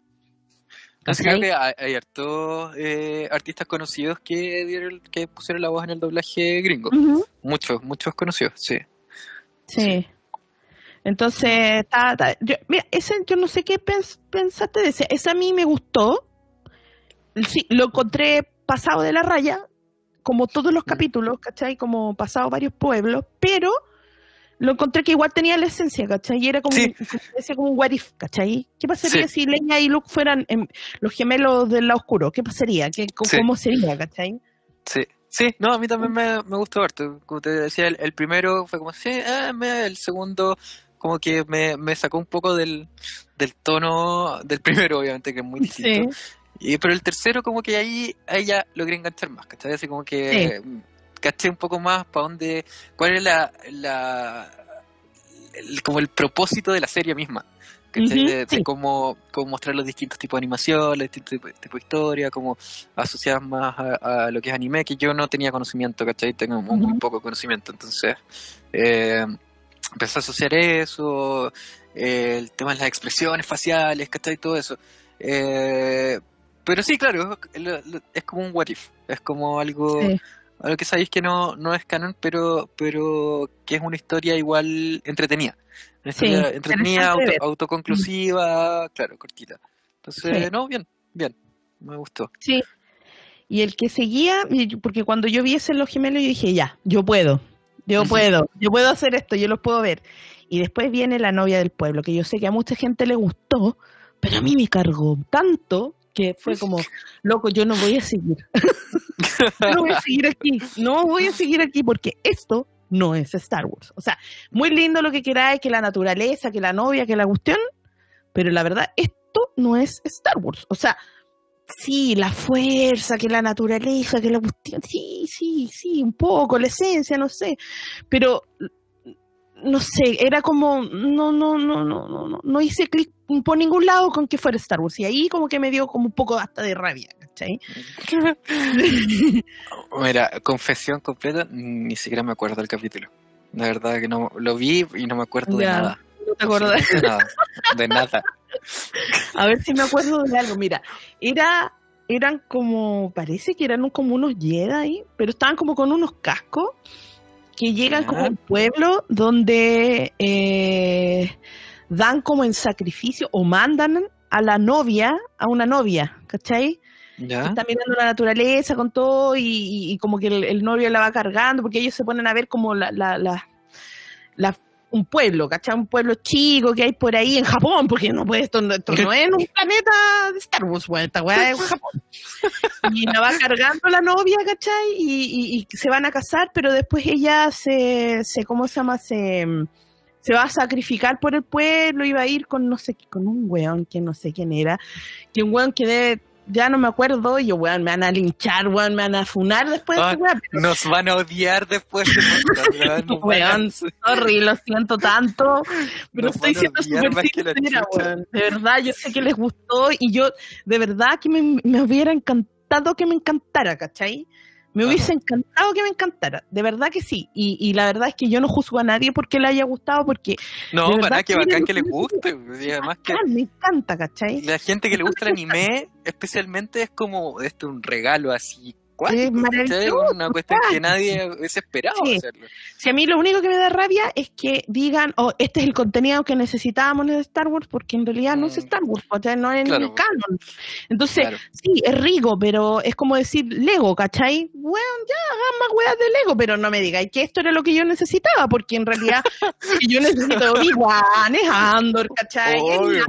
Creo que hay, hay hartos eh, artistas conocidos que dieron, que pusieron la voz en el doblaje gringo. Muchos, muchos conocidos, sí. sí. Entonces, está- yo, mira, ese, yo no sé qué pens- pensaste de ese. Ese a mí me gustó. Sí, lo encontré pasado de la raya, como todos los Mm. capítulos, ¿cachai? Como pasado varios pueblos, pero lo encontré que igual tenía la esencia, ¿cachai? Y era como, Sí. un, como un what if, ¿cachai? ¿Qué pasaría Sí. si Leña y Luke fueran em, los gemelos del lado oscuro? ¿Qué pasaría? ¿Qué, Sí. ¿Cómo sería, cachai? Sí, sí, no, a mí también me, me gustó harto. Como te decía, el, el primero fue como, sí, ah, me- el segundo como que me, me sacó un poco del, del tono del primero, obviamente, que es muy distinto. Y, pero el tercero como que ahí, ahí ya logré enganchar más, ¿cachai? Así como que caché un poco más para dónde, cuál es la, la el- como el propósito de la serie misma. ¿cachai? Ujú, de, de sí. cómo, cómo mostrar los distintos tipos de animación, los distintos tipos tipo de historia, cómo asociar más a, a lo que es anime, que yo no tenía conocimiento, ¿cachai? Tengo muy, muy Ujú. poco conocimiento, entonces eh, empecé a asociar eso, eh, el tema de las expresiones faciales, ¿cachai? Todo eso. Eh, pero sí, claro, es, como un what if, es como algo, Sí. Algo que sabéis que no, no es canon, pero, pero que es una historia igual entretenida. Una Sí, historia entretenida, auto- autoconclusiva, claro, cortita. Entonces, Sí. no, bien, bien, me gustó. Sí. Y el que seguía, porque cuando yo vi ese en los gemelos, yo dije, ya, yo puedo, yo puedo, yo puedo hacer esto, yo los puedo ver. Y después viene la novia del pueblo, que yo sé que a mucha gente le gustó, pero a mí me cargó tanto que fue como, loco, yo no voy a seguir. Yo no voy a seguir aquí, no voy a seguir aquí porque esto no es Star Wars. O sea, muy lindo lo que queráis, que la naturaleza, que la novia, que la cuestión, pero la verdad, esto no es Star Wars. O sea, sí, la fuerza, que la naturaleza, que la cuestión, sí, sí, sí, un poco, la esencia, no sé, pero no sé, era como, no, no, no, no, no, no, no hice clic por ningún lado con que fuera Star Wars. Y ahí como que me dio como un poco hasta de rabia, ¿cachai? Mira, confesión completa, ni siquiera me acuerdo del capítulo. La verdad que no lo vi y no me acuerdo de nada. ¿No te? Absolutamente nada. De nada. A ver si me acuerdo de algo. Mira, era, eran como, parece que eran como unos Jedi, pero estaban como con unos cascos que llegan como un pueblo donde, eh, dan como en sacrificio o mandan a la novia, a una novia, ¿cachai? ¿Ya? Está mirando la naturaleza con todo y, y- y como que el, el novio la va cargando, porque ellos se ponen a ver como la, la, la, la- un pueblo, ¿cachai? Un pueblo chico que hay por ahí en Japón, porque no puede, esto, no- esto no es un planeta de Star Wars, weón, esta weá es Japón. Y la va cargando la novia, ¿cachai? Y, y- y se van a casar, pero después ella se, se ¿cómo se llama? Se, se va a sacrificar por el pueblo, iba a ir con no sé, con un weón que no sé quién era, que un weón que debe, ya no me acuerdo, y yo, weón, me van a linchar, weón, me van a funar después de Ah, este weón. Nos van a odiar después de weón, Weón, sorry, lo siento tanto, pero Nos estoy siendo súper sincera, weón. De verdad, yo sé que les gustó y yo, de verdad, que me, me hubiera encantado que me encantara, ¿cachai? Me Ajá. hubiese encantado que me encantara, de verdad que sí. Y, y la verdad es que yo no juzgo a nadie porque le haya gustado, porque No, para que bacán que les guste. Y además que me encanta, ¿cachai? la gente que le gusta el anime, especialmente, es como este un regalo así. Es Una cuestión que nadie hubiese esperado Sí. hacerlo. Si a mí lo único que me da rabia es que digan, oh, este es el contenido que necesitábamos en Star Wars, porque en realidad no es Mm. Star Wars, ¿cachai? no es Claro. ni canon. Entonces, Claro. sí, es rico, pero es como decir Lego, ¿cachai? Bueno, ya hagan más weas de Lego, pero no me digáis que esto era lo que yo necesitaba, porque en realidad yo necesito es Obi-Wan, es Andor, ¿cachai? Es Obvio.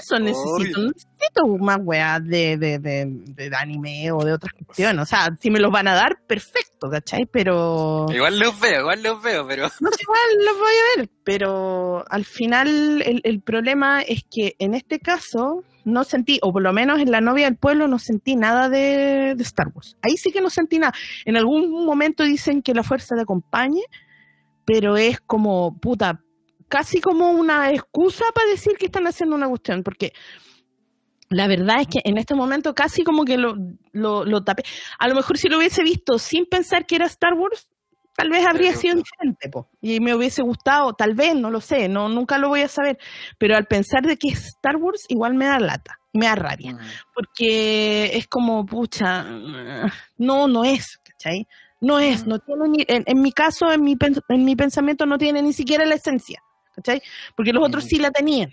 Eso necesito, no necesito más weas de, de, de, de anime o de otras cuestiones. O sea, si me los van a dar, perfecto, ¿cachai? Pero Igual los veo, igual los veo, pero no sé, igual los voy a ver, pero al final el, el problema es que en este caso no sentí, o por lo menos en La novia del pueblo no sentí nada de, de Star Wars. Ahí sí que no sentí nada. En algún momento dicen que la fuerza te acompañe, pero es como, puta, casi como una excusa para decir que están haciendo una cuestión, porque la verdad es que en este momento casi como que lo, lo, lo tapé. A lo mejor si lo hubiese visto sin pensar que era Star Wars, tal vez habría sido diferente, po, y me hubiese gustado, tal vez, no lo sé, no nunca lo voy a saber, pero al pensar de que es Star Wars igual me da lata, me da rabia, Mm. porque es como, pucha, no, no es, ¿cachai? No es, no tiene ni, en, en mi caso, en mi, en mi pensamiento no tiene ni siquiera la esencia, ¿cachai? Porque los otros Mm. sí la tenían,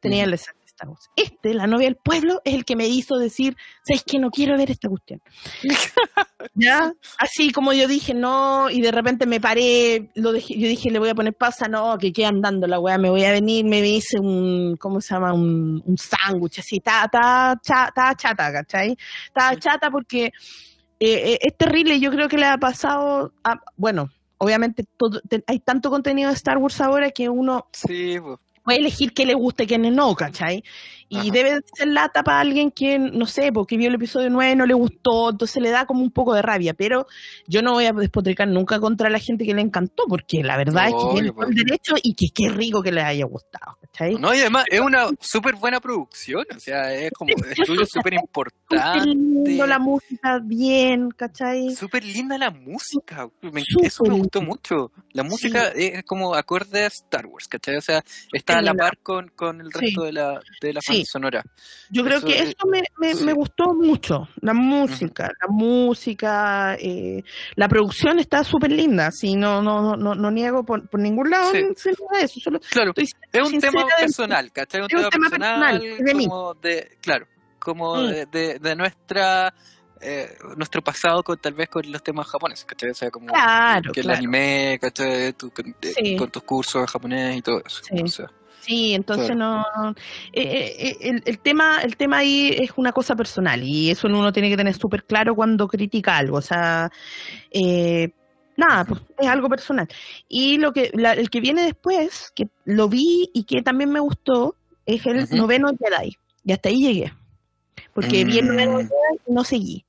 tenían Mm. la esencia de Star Wars. Este, la novia del pueblo, es el que me hizo decir, ¿sabes que No quiero ver esta cuestión. ¿Ya? Así como yo dije, no, y de repente me paré, lo dejé, yo dije, le voy a poner pausa, no, que quede andando la weá, me voy a venir, me hice un, ¿cómo se llama? Un, un sándwich, así, está ta, cha- ta chata, ¿cachai? Estaba chata porque eh, eh, es terrible, yo creo que le ha pasado, a, bueno, obviamente todo, te- hay tanto contenido de Star Wars ahora que uno Sí, pues. puede elegir qué le gusta y qué no, ¿cachai? Y Ajá. debe ser lata para alguien que, no sé, porque vio el episodio 9, no le gustó, entonces le da como un poco de rabia, pero yo no voy a despotricar nunca contra la gente que le encantó, porque la verdad es que tiene todo el pues. derecho y que qué rico que les haya gustado, ¿cachai? No, y además es una súper buena producción, o sea, es como estudio súper importante. lindo la música, bien, ¿cachai? Súper linda la música, me- eso me gustó mucho. La música es como acorde a Star Wars, ¿cachai? O sea, está a la par con, con el Sí. resto de la, de la Sí. Banda sonora. Yo creo Eso que es- eso me, me, sí. me gustó mucho, la música, la música, eh, la producción está súper linda, sí, no, no, no, no niego por, por ningún lado Sí. eso, solo Claro, es un tema de- personal, ¿cachai? Un, es un tema, tema personal, personal, de mí. de, claro, como Mm. de, de, de nuestra eh, nuestro pasado con tal vez con los temas japoneses, ¿cachai? O sea, como Claro, que el claro. anime, ¿cachai? Eh, Sí. con tus cursos japonés y todo eso. Sí. Sí, entonces no, eh, eh, el, el tema, el tema ahí es una cosa personal y eso uno tiene que tener súper claro cuando critica algo, o sea, eh, nada, pues es algo personal. Y lo que, la- el que viene después, que lo vi y que también me gustó, es el noveno Jedi. Y hasta ahí llegué. Porque vi el noveno Mm. Jedi y no seguí.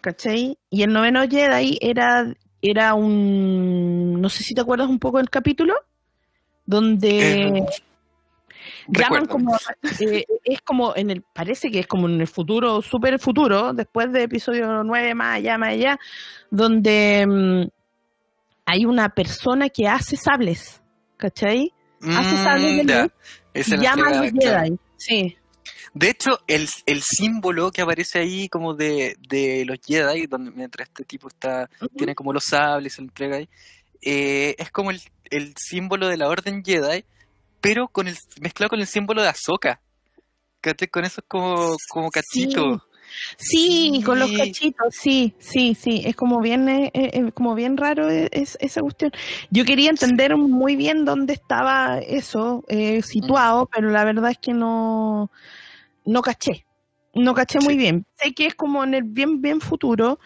¿Cachai? Y el noveno Jedi era, era un, no sé si te acuerdas un poco del capítulo, donde Eh, llaman como eh, es como en el parece que es como en el futuro súper futuro después de episodio 9 más allá más allá donde mm, hay una persona que hace sables ¿cachai? hace sables de Mm, luz y llama a los claro. Jedi sí De hecho, el, el símbolo que aparece ahí como de, de los Jedi, donde mientras este tipo está tiene como los sables, se entrega ahí, eh, es como el, el símbolo de la Orden Jedi, pero con el mezclado con el símbolo de Azoka. Con esos como, como cachitos. Sí, con los cachitos, sí, sí, sí, es como bien, eh, eh, eh, como bien raro es, esa cuestión. Yo quería entender muy bien dónde estaba eso situado, pero la verdad es que no, no caché, no caché muy bien. Sé que es como en el bien, bien futuro,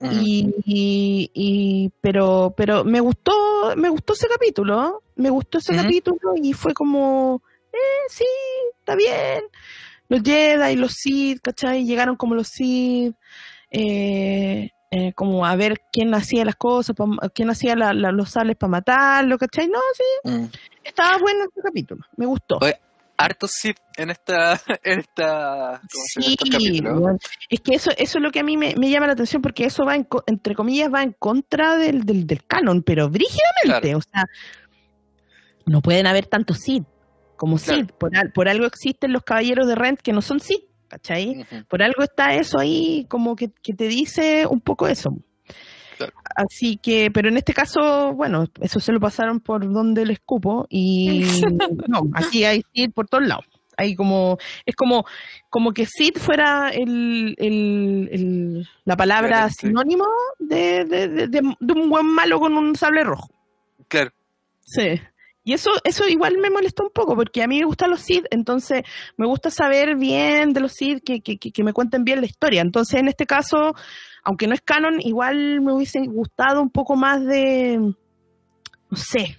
y, y, pero, pero me gustó, me gustó ese capítulo, me gustó ese capítulo y fue como, eh, sí, está bien los Jedi y los Sith, ¿cachai? Llegaron como los Sith, eh, eh, como a ver quién hacía las cosas, quién hacía los sales para matarlo, ¿cachai? No, sí. Mm. Estaba bueno este capítulo, me gustó. Harto Sith en esta, en esta sí, es que eso, eso es lo que a mí me, llama la atención porque eso va, entre comillas, va en contra del, del, canon, pero brígidamente, o sea, no pueden haber tantos Sith como Sid. Por, algo existen los caballeros de Rent que no son Sid, ¿cachai? Por algo está eso ahí, como que, te dice un poco eso. Así que, pero en este caso, bueno, eso se lo pasaron por donde el escupo y no, aquí hay Sid por todos lados. Hay como, es como, como que Sid fuera el, el, la palabra sinónimo de, de, un buen malo con un sable rojo. Claro. Sí. Y eso, eso igual me molestó un poco, porque a mí me gustan los Sith, entonces me gusta saber bien de los Sith, que, que, que, me cuenten bien la historia. Entonces, en este caso, aunque no es canon, igual me hubiese gustado un poco más de, no sé,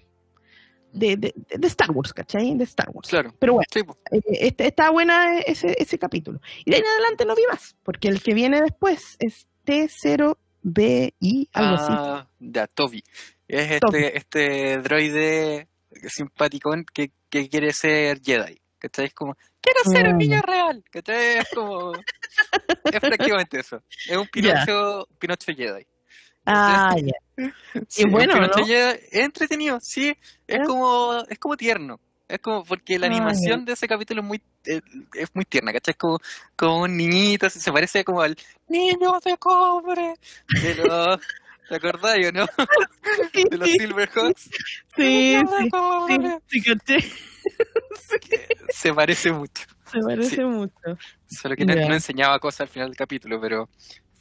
de, de, de Star Wars, ¿cachai? De Star Wars. Claro. Pero bueno, eh, este, está buena ese, ese capítulo. Y de ahí en adelante no vi más, porque el que viene después es T0BI, algo ah, así. Ya, Toby. Es este, este droide simpaticón que, que quiere ser Jedi. ¿Cachai? Es como, quiero ser un niño real. ¿Cachai? Es como. es prácticamente eso. Es un Pinocho, Pinocho Jedi. Ah, ya. y bueno, ¿no? Jedi es entretenido, sí. Es como, es como tierno. Es como, porque la ah, animación de ese capítulo es muy, eh, es muy tierna, ¿cachai? Es como, como un niñito, se parece como al niño de cobre de los, ¿Te acordás o no? De los Silverhawks. Sí, sí, sí, Se parece mucho. Se parece mucho. Solo que no, enseñaba cosas al final del capítulo, pero,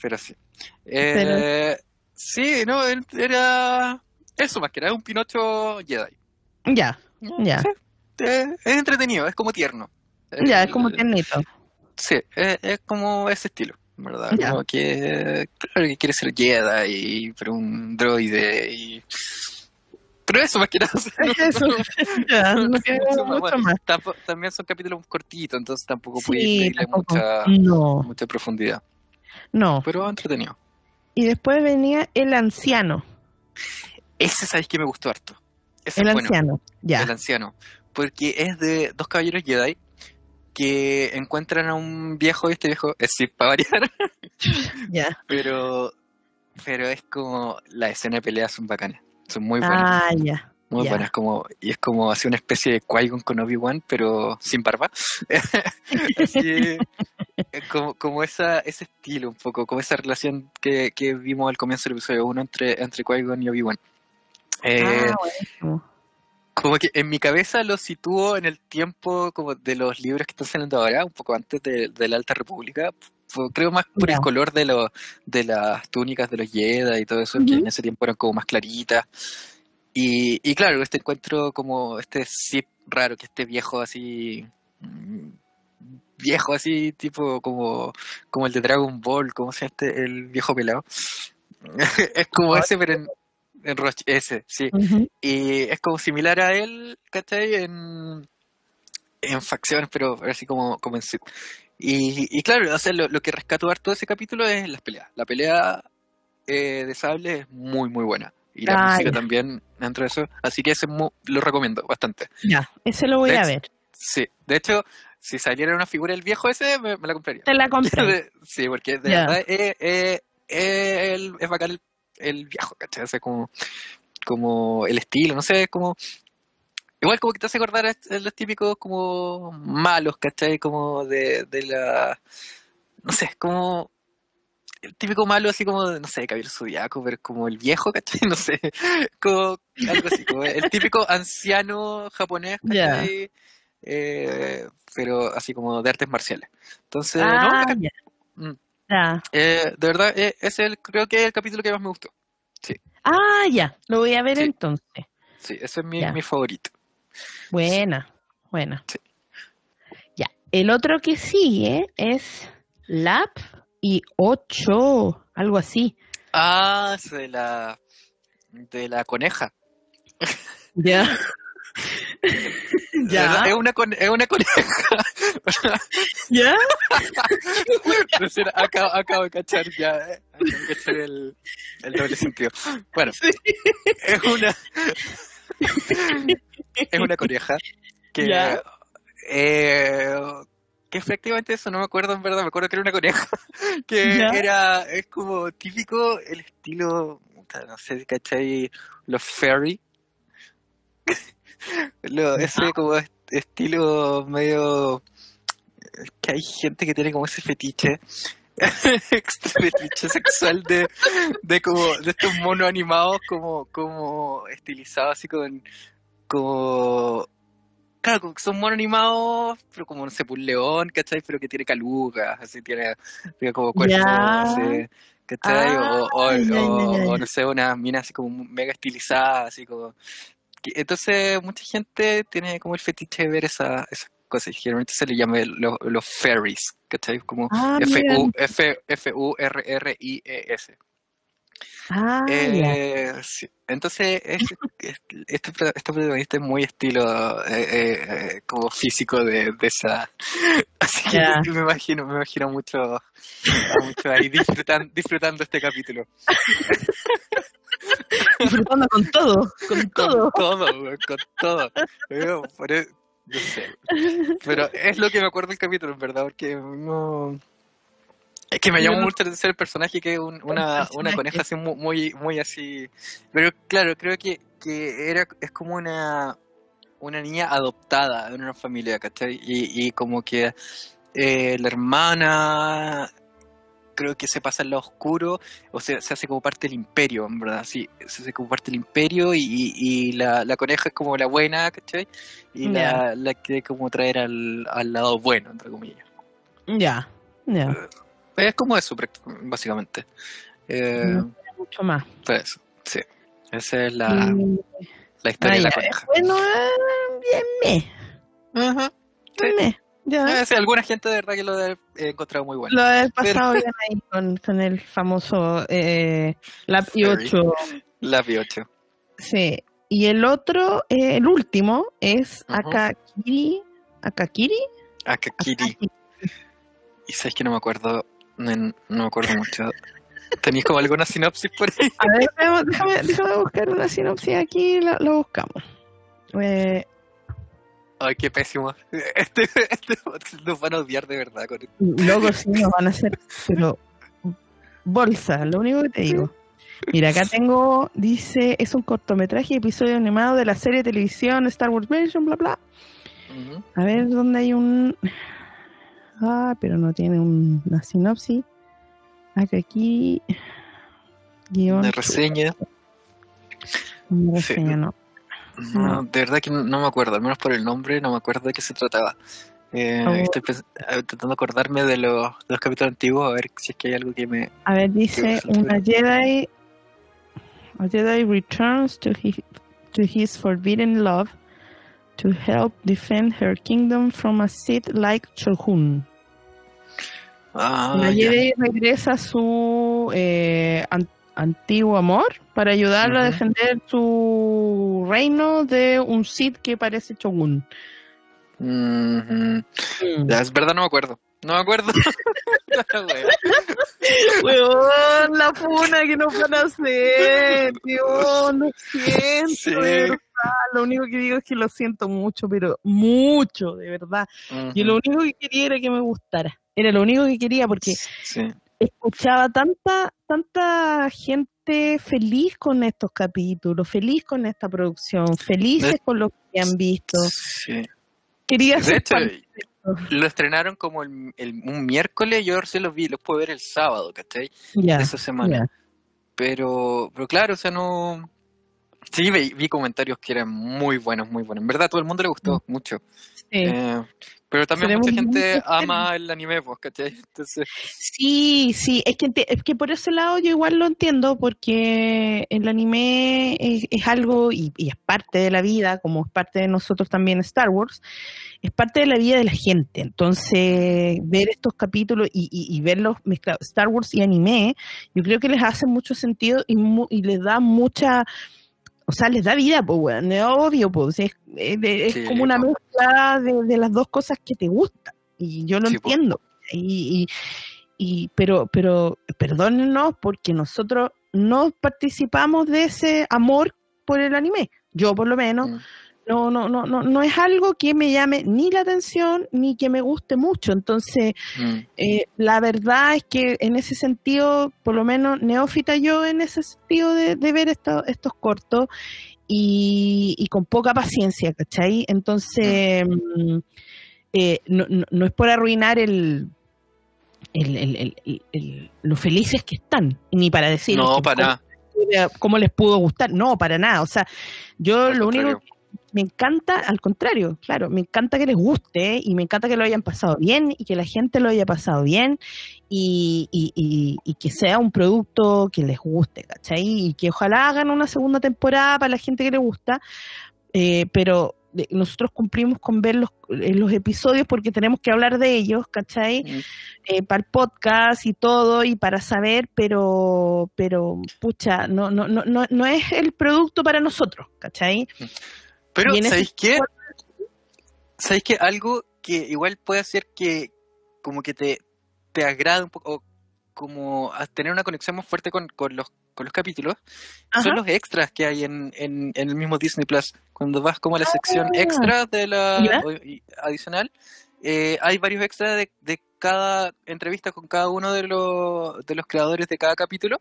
pero sí. Eh, Sí, no, era eso más que era un Pinocho Jedi. Ya, ya. es entretenido, es como tierno. Ya, es como tiernito. Sí, es como ese estilo. ¿Verdad? Como que, claro que quiere ser Jedi, pero un droide y... Pero eso más que nada. no. También son capítulos cortitos, entonces tampoco sí, mucha, mucha profundidad. No. Pero entretenido. Y después venía El Anciano. Ese, ¿sabes que me gustó harto? el Anciano, ya. El Anciano. Porque es de dos caballeros Jedi que encuentran a un viejo, y este viejo es sí, para variar. Ya. Pero, pero es como, las escenas de pelea son bacanas, son muy buenas. Ah, ya. Muy buenas, como, y es como así una especie de Qui-Gon con Obi-Wan, pero sin barba. así, como, como esa, ese estilo un poco, como esa relación que, que vimos al comienzo del episodio 1 entre, entre Qui-Gon y Obi-Wan. Eh, ah, como que en mi cabeza lo sitúo en el tiempo como de los libros que están saliendo ahora, un poco antes de, la Alta República. Creo más por el color de, lo, de las túnicas de los Jedi y todo eso, que en ese tiempo eran como más claritas. Y, y claro, este encuentro como este zip raro, que este viejo así mm, viejo así, tipo como, como el de Dragon Ball, como sea este, el viejo pelado. es como ese, pero en, en Roche, ese, sí. Y es como similar a él, ¿cachai? En, en facciones, pero así como, como en Y, y claro, o lo, lo, que rescato harto de ese capítulo es las peleas. La pelea eh, de sable es muy, muy buena. Y la música también dentro de eso. Así que ese lo recomiendo bastante. Ya, ese lo voy a ver. Sí, de hecho, si saliera una figura del viejo ese, me, la compraría. Te la compré. sí, porque de verdad es, es, es, bacán el el viejo, ¿cachai? O sea, como, como el estilo, no sé, como... Igual como que te hace acordar a los típicos como malos, ¿cachai? Como de, de la... No sé, como... el típico malo así como, no sé, Caballero Zodiaco, pero como el viejo, ¿cachai? No sé, como algo así, como el típico anciano japonés, ¿cachai? Eh, pero así como de artes marciales. Entonces, Ah, no. Mm. Ya. eh, de verdad, eh, es el, creo que es el capítulo que más me gustó. Ah, ya. Lo voy a ver Sí. entonces. Sí, ese es mi, mi favorito. Buena, buena. Sí. Ya. El otro que sigue es Lap y 8, algo así. Ah, es de la, de la coneja. Ya. Verdad, Es una, con- es una coneja. ¿Ya? Recién acabo, acabo de cachar ya, eh, acabo de cachar el, el doble sentido. Bueno, es una es una coneja que Ya. eh, que efectivamente eso no me acuerdo en verdad, me acuerdo que era una coneja que Ya. era es como típico el estilo no sé si cachai los fairy Lo- ese como est- estilo medio que hay gente que tiene como ese fetiche este fetiche sexual de, de como de estos monos animados como como estilizados así con como claro como que son monos animados pero como no sé pues, un león ¿cachai? pero que tiene calugas así tiene, tiene como cuerpo Ya. así, ¿cachai? o, o, Ah, o- no sé una mina así como mega estilizada así como entonces mucha gente tiene como el fetiche de ver esa, esas cosas y generalmente se le llama lo- los fairies ¿cachai? como Ah, F mira. U F F U R R I E S Ah, eh, sí. Entonces, este, este, este protagonista es muy estilo eh, eh, eh, como físico de, de esa. Así que Ya. me imagino, me imagino mucho, mucho ahí disfrutan, disfrutando este capítulo. Disfrutando con todo, con todo. Con todo, güey, con todo. Pero, por no sé. Pero es lo que me acuerdo del capítulo, en verdad, porque no. Es que me llamó no- mucho la atención el personaje que es un- una, una coneja así mu- muy, muy así. Pero claro, creo que, que era, es como una, una niña adoptada en una familia, ¿cachai? Y, y como que eh, la hermana creo que se pasa al lado oscuro, o sea, se hace como parte del imperio, en verdad, sí, se hace como parte del imperio y, y- la, la coneja es como la buena, ¿cachai? Y la, la que como traer al, al lado bueno, entre comillas. Ya, ya. Es como eso, básicamente. Eh, No. Mucho más. pues sí. Esa es la, Mm, la historia ah, de la ya. coneja. Bueno, eh, bien me. Ajá. Sí. me. Ya. Eh, sí, alguna gente de verdad que lo he encontrado muy bueno. Lo he pasado bien ahí con, con el famoso eh, Lap y Fairy. 8. La P8. Sí. Y el otro, eh, el último, es. Akakiri. ¿Akakiri? Akakiri. Y sabes que no me acuerdo, no, no me acuerdo mucho. ¿Tenéis como alguna sinopsis por ahí? A ver, déjame, déjame- buscar una sinopsis aquí, la, la buscamos. Eh, Ay, qué pésimo. Este, este podcast nos van a odiar de verdad con esto. Luego sí nos van a hacer, pero bolsa, lo único que te digo. Mira, acá tengo, dice, es un cortometraje, episodio animado de la serie de televisión Star Wars Version, bla, bla. A ver dónde hay un... Ah, pero no tiene un- una sinopsis. Acá aquí... Guión. Una reseña. Una Sí. reseña, no. No, de verdad que no, no me acuerdo, al menos por el nombre, no me acuerdo de qué se trataba. Eh, Oh. Estoy intentando acordarme de los, de los capítulos antiguos, a ver si es que hay algo que me... A ver, dice, una Jedi... A Jedi returns to his, to his forbidden love to help defend her kingdom from a Sith like Shogun. Ah, ya. Jedi regresa a su eh, antiguo amor para ayudarlo a defender su reino de un Sith que parece Shogun. Ya, es verdad, no me acuerdo. No me acuerdo. Weón, la funa que nos van a hacer, Dios, lo siento, Sí. de verdad. Lo único que digo es que lo siento mucho, pero mucho, de verdad. Yo lo único que quería era que me gustara. Era lo único que quería porque Sí. Escuchaba tanta, tanta gente feliz con estos capítulos, feliz con esta producción, felices De- con lo que han visto. Sí. Quería De hecho, lo estrenaron como el, el- un miércoles, yo recién los vi, los puedo ver el sábado, ¿cachai? Ya. De esa semana. Pero, pero claro, o sea, no. Sí, vi, vi comentarios que eran muy buenos, muy buenos. En verdad, a todo el mundo le gustó mucho. Sí. Eh, pero también mucha gente ama el anime, pues, ¿cachai? Entonces, Sí, sí, es que, es que por ese lado yo igual lo entiendo porque el anime es, es algo y, y es parte de la vida, como es parte de nosotros también Star Wars, es parte de la vida de la gente. Entonces, ver estos capítulos y, y, y verlos mezclados, Star Wars y anime, yo creo que les hace mucho sentido y, mu- y les da mucha... O sea, les da vida, pues, weón, es obvio, pues, es, es- es Sí, como una po. mezcla de, de las dos cosas que te gustan. Y yo lo Sí, entiendo. Y, y- y- pero, pero perdónennos porque nosotros no participamos de ese amor por el anime. Yo por lo menos Mm. No, no, no, no, no es algo que me llame ni la atención ni que me guste mucho. Entonces, mm, eh, la verdad es que en ese sentido, por lo menos neófita yo en ese sentido de, de ver esto- estos cortos y, y con poca paciencia, ¿cachai? Entonces, mm, eh, no, no- no es por arruinar el, el, el- el- el- el- lo felices que están, ni para decir no, para cómo, cómo les pudo gustar, no, para nada. O sea, yo Al lo único contrario. Me encanta, al contrario, claro, me encanta que les guste y me encanta que lo hayan pasado bien y que la gente lo haya pasado bien y, y- y- y que sea un producto que les guste, ¿cachai? Y que ojalá hagan una segunda temporada para la gente que le gusta, eh, pero de- nosotros cumplimos con ver los, eh, los episodios porque tenemos que hablar de ellos, ¿cachai? Mm. Eh, para el podcast y todo y para saber, pero, pero, pucha, no, no, no, no, no es el producto para nosotros, ¿cachai? Pero, ¿sabéis qué? ¿Sabéis qué? Algo que igual puede hacer que como que te, te agrade un poco, o como a tener una conexión más fuerte con, con los, con los capítulos, Ajá. son los extras que hay en, en, en el mismo Disney Plus. Cuando vas como a la sección Ah. extra de la ¿Ya? o- y- adicional, eh, hay varios extras de, de cada entrevista con cada uno de los, de los creadores de cada capítulo.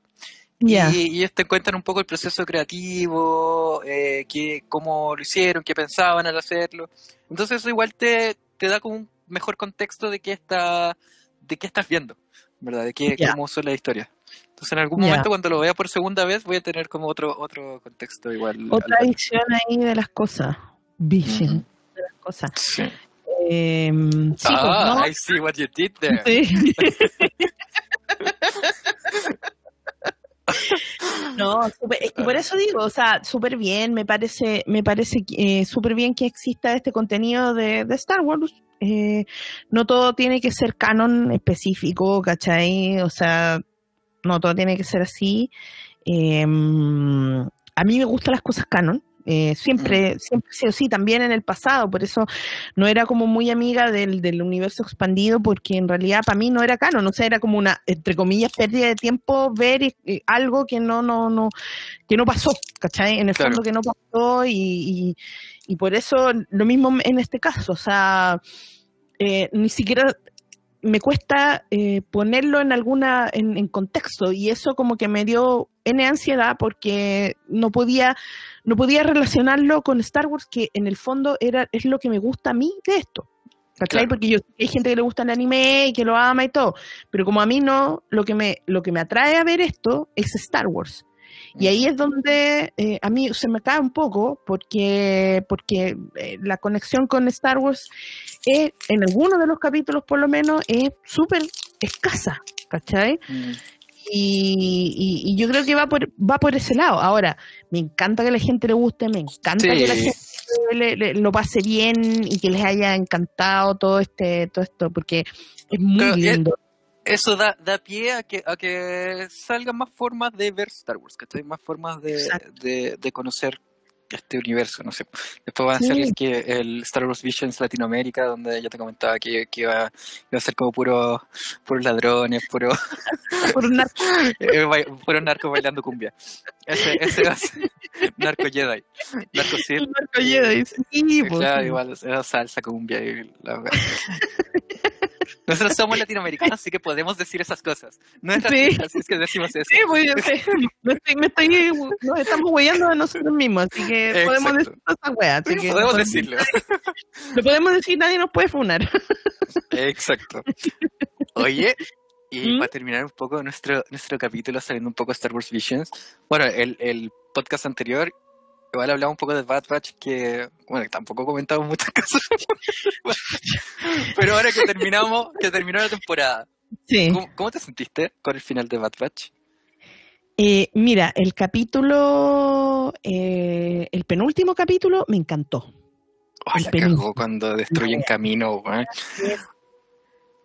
Ya. Y, y ellos te cuentan un poco el proceso creativo, eh, qué- cómo lo hicieron, qué pensaban al hacerlo. Entonces eso igual te, te da como un mejor contexto de qué está, de qué estás viendo, ¿verdad? De qué, Ya. cómo son las historias. Entonces en algún Ya. momento cuando lo vea por segunda vez voy a tener como otro, otro contexto igual. Otra visión ahí de las cosas. Vision Ujú. de las cosas. Sí. Eh, sí, pues, ah, ¿no? I see what you did there. Sí. No, súper- es que por eso digo, o sea, súper bien, me parece, me parece eh, súper bien que exista este contenido de, Star Wars. Eh, no todo tiene que ser canon específico, ¿cachai? O sea, no todo tiene que ser así. Eh, a mí me gustan las cosas canon. Eh, siempre, siempre sí o sí, también en el pasado, por eso no era como muy amiga del, del universo expandido, porque en realidad para mí no era canon, o sea, era como una, entre comillas, pérdida de tiempo ver eh, algo que no, no, no, que no pasó, ¿cachai? En el Claro. fondo que no pasó y, y, y por eso lo mismo en este caso, o sea, eh, ni siquiera me cuesta eh, ponerlo en alguna en, en contexto y eso como que me dio n ansiedad porque no podía no podía relacionarlo con Star Wars que en el fondo era es lo que me gusta a mí de esto ¿cachai? Claro. porque yo hay gente que le gusta el anime y que lo ama y todo pero como a mí no lo que me lo que me atrae a ver esto es Star Wars y ahí es donde eh, a mí se me cae un poco porque, porque eh, la conexión con Star Wars es, en algunos de los capítulos por lo menos es súper escasa, ¿cachai? Mm. Y, y- y yo creo que va por, va por ese lado. Ahora, me encanta que la gente le guste, me encanta que la gente le- le- lo pase bien y que les haya encantado todo este todo esto, porque es muy lindo. Eso da, da pie a que, a que salgan más formas de ver Star Wars, ¿cachai? Más formas de, de, de conocer este universo, no sé. Después va a Sí. ser el, que, el Star Wars Visions Latinoamérica, donde ya te comentaba que, que iba, iba a ser como puro, puros ladrones, puro, Por una- eh, puro narco bailando cumbia. Ese, ese va a ser Narco Jedi. Narco Sith. Marco Jedi, sí, pues, Claro, sí. igual, era salsa cumbia y la Nosotros somos latinoamericanos, así que podemos decir esas cosas. No es Sí. así es que decimos eso. Sí, pues, yo sé. Me estoy, me estoy, nos estamos huellando de nosotros mismos, así que podemos Exacto. decir todas esas weas. Así que podemos no- decirlo. Lo podemos decir, nadie nos puede funar. Exacto. Oye, y ¿Mm? para terminar un poco nuestro, nuestro capítulo, saliendo un poco de Star Wars Visions, bueno, el, el podcast anterior, igual hablaba un poco de Bad Batch, que, bueno, tampoco comentamos muchas cosas. Pero ahora que terminamos, que terminó la temporada, Sí. ¿cómo, cómo te sentiste con el final de Bad Batch? Eh, mira, el capítulo, eh, el penúltimo capítulo me encantó. Oh, El la cagó cuando destruyen camino.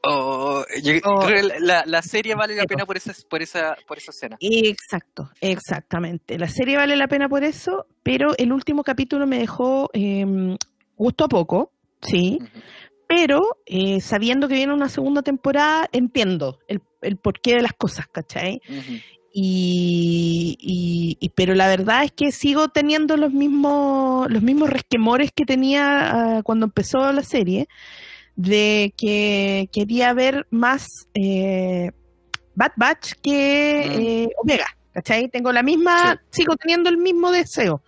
Oh, yo Oh. creo que la, la serie vale la pena por esa, por esa, por esa escena. Exacto, exactamente. La serie vale la pena por eso, pero el último capítulo me dejó eh, gusto a poco, sí, pero eh, sabiendo que viene una segunda temporada, entiendo el, el porqué de las cosas, ¿cachai? Ujú. Y, y- y- pero la verdad es que sigo teniendo los mismos los mismos resquemores que tenía ah, cuando empezó la serie de que quería ver más eh, Bad Batch que Mm. eh, Omega ¿cachai? tengo la misma sigo teniendo el mismo deseo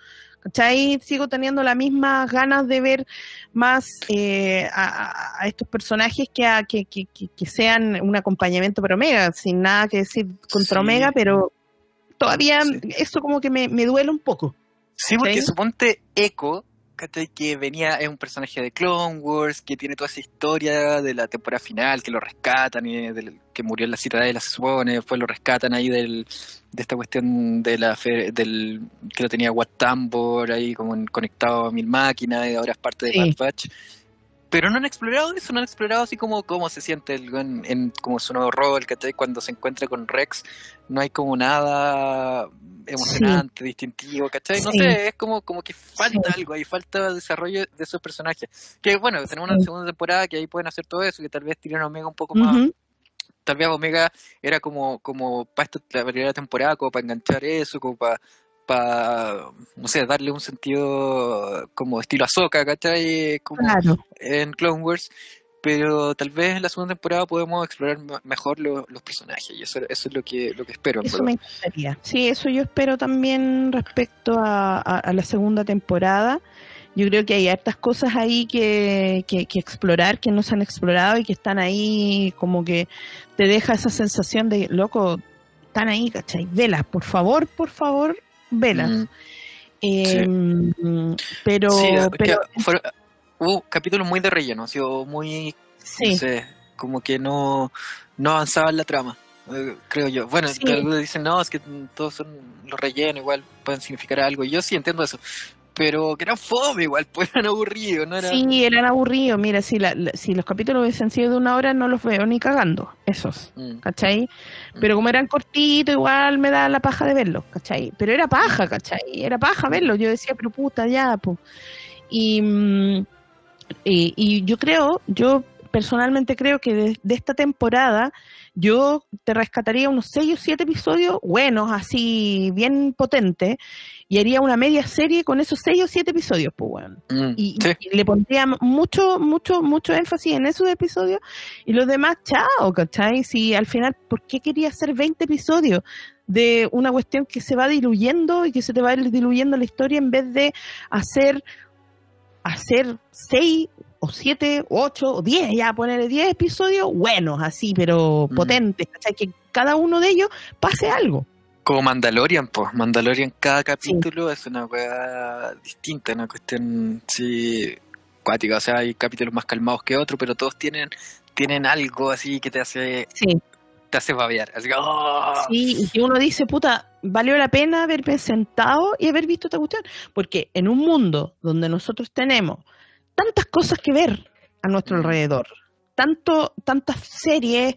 ¿cachai? sigo teniendo las mismas ganas de ver más eh, a, a- estos personajes que, a- que, que, que- que sean un acompañamiento para Omega, sin nada que decir contra Sí. Omega, pero todavía Sí. eso como que me, me duele un poco. Sí, porque ¿Sí? suponte Echo, ¿cachai? que venía, es un personaje de Clone Wars, que tiene toda esa historia de la temporada final, que lo rescatan y del, que murió en la ciudadela, se supone, después lo rescatan ahí del, de esta cuestión de la fe- del que lo tenía Watt Tambor ahí como en- conectado a mil máquinas y ahora es parte de Sí. Bad Batch. Pero no han explorado eso, no han explorado así como cómo se siente el, en, en como su nuevo rol, ¿cachai? Cuando se encuentra con Rex, no hay como nada emocionante, distintivo, ¿cachai? No Sí. sé, es como, como que falta Sí. algo ahí, falta desarrollo de esos personajes. Que bueno, tenemos una segunda temporada que ahí pueden hacer todo eso, que tal vez tiren a Omega un poco más. Tal vez Omega era como, como para esta la primera temporada, como para enganchar eso, como para, para, no sé, darle un sentido como estilo Ahsoka, ¿cachai? Como Claro, en Clone Wars, pero tal vez en la segunda temporada podemos explorar me- mejor lo- los personajes y eso, eso es lo que, lo que espero. eso me encantaría. Sí, eso yo espero también respecto a, a- a la segunda temporada. Yo creo que hay hartas cosas ahí que, que, que explorar, que no se han explorado y que están ahí como que te deja esa sensación de, loco, están ahí, ¿cachai? Velas, por favor, por favor, velas. Mm, Eh, Pero, sí, pero fueron- hubo capítulos muy de relleno, ha sido muy, sí, no sé, como que no, no avanzaba en la trama. eh, Creo yo. Bueno, algunos dicen, no, es que todos son los rellenos, igual pueden significar algo. Y yo sí entiendo eso. Pero que eran fome, igual, pues eran aburridos, no era. sí, eran aburridos. Mira, si, la- la- si los capítulos hubiesen sido de una hora, no los veo ni cagando, esos. Mm, ¿cachai? Pero como eran cortitos, igual me da la paja de verlos, ¿cachai? Pero era paja, ¿cachai? Era paja verlos. Yo decía, pero puta, ya, pues. Y, mm, y, y yo creo, yo personalmente creo que de, de esta temporada yo te rescataría unos 6 o 7 episodios buenos, así bien potentes, y haría una media serie con esos 6 o 7 episodios, pues bueno. mm, Y, sí. y le pondría mucho, mucho, mucho énfasis en esos episodios y los demás, chao, ¿cachai? Si al final, ¿por qué quería hacer 20 episodios de una cuestión que se va diluyendo y que se te va a ir diluyendo la historia en vez de hacer hacer 6 o 7 o 8 o 10, ya ponerle 10 episodios buenos, así, pero Mm. potentes, ¿cachai? Que cada uno de ellos pase algo. Como Mandalorian, pues. Mandalorian, cada capítulo es una weá distinta, una cuestión, sí, cuática. O sea, hay capítulos más calmados que otros, pero todos tienen tienen algo así que te hace Sí, te hace babear. Así que, ¡oh! Sí, y que uno dice, puta, valió la pena haberme sentado y haber visto esta cuestión. Porque en un mundo donde nosotros tenemos tantas cosas que ver a nuestro Mm. alrededor, tanto, tantas series,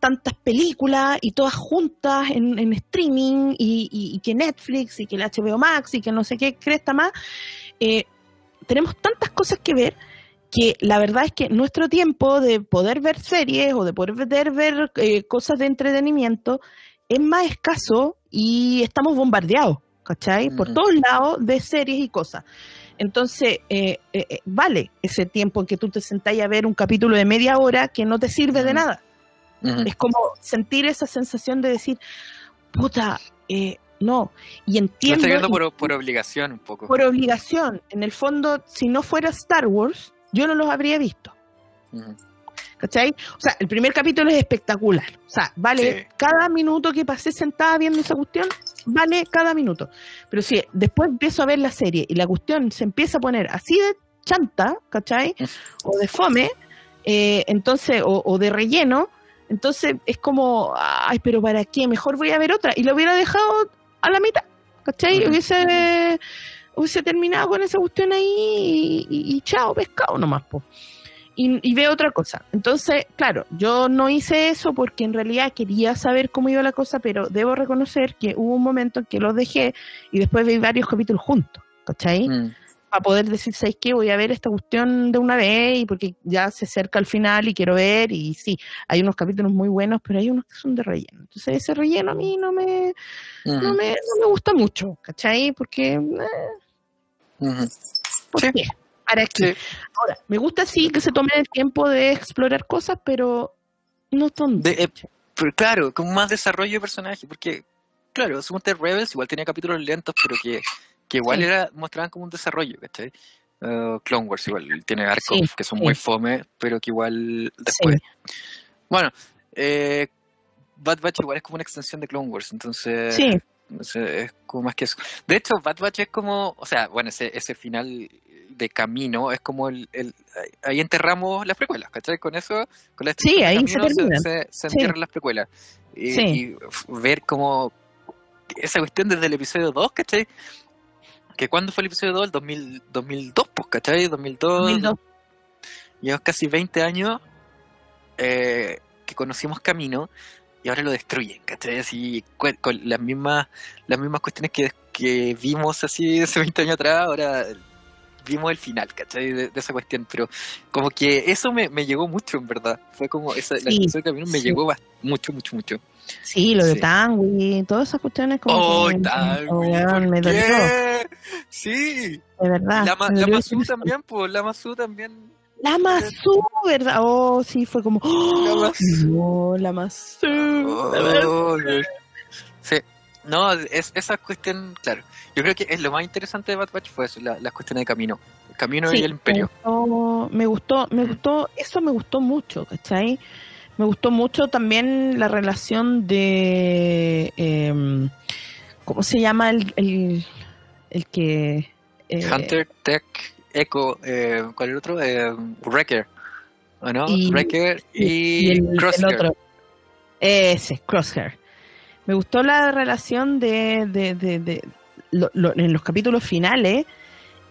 tantas películas y todas juntas en, en streaming y, y- y que Netflix y que el HBO Max y que no sé qué cresta más, eh, tenemos tantas cosas que ver que la verdad es que nuestro tiempo de poder ver series o de poder ver eh, cosas de entretenimiento es más escaso y estamos bombardeados, ¿cachai? Por Ujú. todos lados de series y cosas. Entonces, eh, eh, eh, vale ese tiempo en que tú te sentás a ver un capítulo de media hora que no te sirve de Ujú. nada. Ujú. Es como sentir esa sensación de decir, puta, eh, no. Y Lo entiendo estoy viendo y por, por obligación un poco. por obligación. En el fondo, si no fuera Star Wars, yo no los habría visto. ¿Cachai? O sea, el primer capítulo es espectacular. O sea, vale Sí. cada minuto que pasé sentada viendo esa cuestión, vale cada minuto. Pero si después empiezo a ver la serie y la cuestión se empieza a poner así de chanta, ¿cachai? O de fome, eh, entonces, o, o de relleno, entonces es como, ay, pero ¿para qué? Mejor voy a ver otra. Y lo hubiera dejado a la mitad, ¿cachai? Hubiese, hubiese terminado con esa cuestión ahí y, y- y chao, pescado nomás, po. Y, y veo otra cosa. Entonces, claro, yo no hice eso porque en realidad quería saber cómo iba la cosa, pero debo reconocer que hubo un momento en que los dejé y después vi varios capítulos juntos, ¿cachai? Mm. Para poder decir, ¿sabes qué? Voy a ver esta cuestión de una vez y porque ya se acerca al final y quiero ver. Y sí, hay unos capítulos muy buenos, pero hay unos que son de relleno. Entonces, ese relleno a mí no me, no Ujú. me, no me gusta mucho, ¿cachai? Porque, eh. ¿por Sí. qué? ¿Para qué? Sí. Ahora, me gusta sí que se tomen el tiempo de explorar cosas, pero no son. De- eh, pero claro, con más desarrollo de personaje, porque, claro, Sumonte Rebels igual tenía capítulos lentos, pero que, que igual Sí. era, mostraban como un desarrollo, ¿cachai? Uh, Clone Wars igual tiene arcos Sí, que son muy fome, pero que igual después. Bueno, eh, Bad Batch igual es como una extensión de Clone Wars, entonces Sí, es como más que eso. De hecho, Bad Batch es como, o sea, bueno, ese, ese final de camino es como el, el- ahí enterramos las precuelas, ¿cachai? Con eso, con la Sí, ahí se camino se, entierran las precuelas. Y, Sí. y f- ver como esa cuestión desde el episodio 2, ¿cachai? Que cuando fue el episodio 2, el 2000, 2002, pues, ¿cachai? 2002, 2002. llevamos casi 20 años eh, que conocimos Camino y ahora lo destruyen, ¿cachai? Así, con las mismas, las mismas cuestiones que, que vimos así hace 20 años atrás, ahora vimos el final, ¿cachai? De, de esa cuestión, pero como que eso me, me llegó mucho, en verdad. Fue como, esa, la Sí, Camino me sí. llegó mucho, mucho, mucho. Sí, lo de Sí. Tangui, todas esas cuestiones como ¡Oh, que, oh, güey, weón, ¿por me dolió, qué? Sí, de verdad. la, me la Masu también, pues, la Masu también. La Masu, ¿verdad? Oh, sí, fue como. ¡oh! La Masu. No, la Masu. la. Oh. No, es, esa cuestión, claro. Yo creo que es lo más interesante de Bad Batch fue eso, la, las cuestiones de camino. El camino Sí, y el imperio. Me gustó, me gustó, eso me gustó mucho, ¿cachai? Me gustó mucho también la relación de. em, ¿Cómo se llama el, el, el que. eh, Hunter, Tech, Echo, eh, ¿cuál es el otro? Eh, Wrecker. ¿O no? Y- Wrecker y, y el, el Crosshair. otro. Ese, Crosshair. Me gustó la relación de, de, de, de- lo- lo- en los capítulos finales,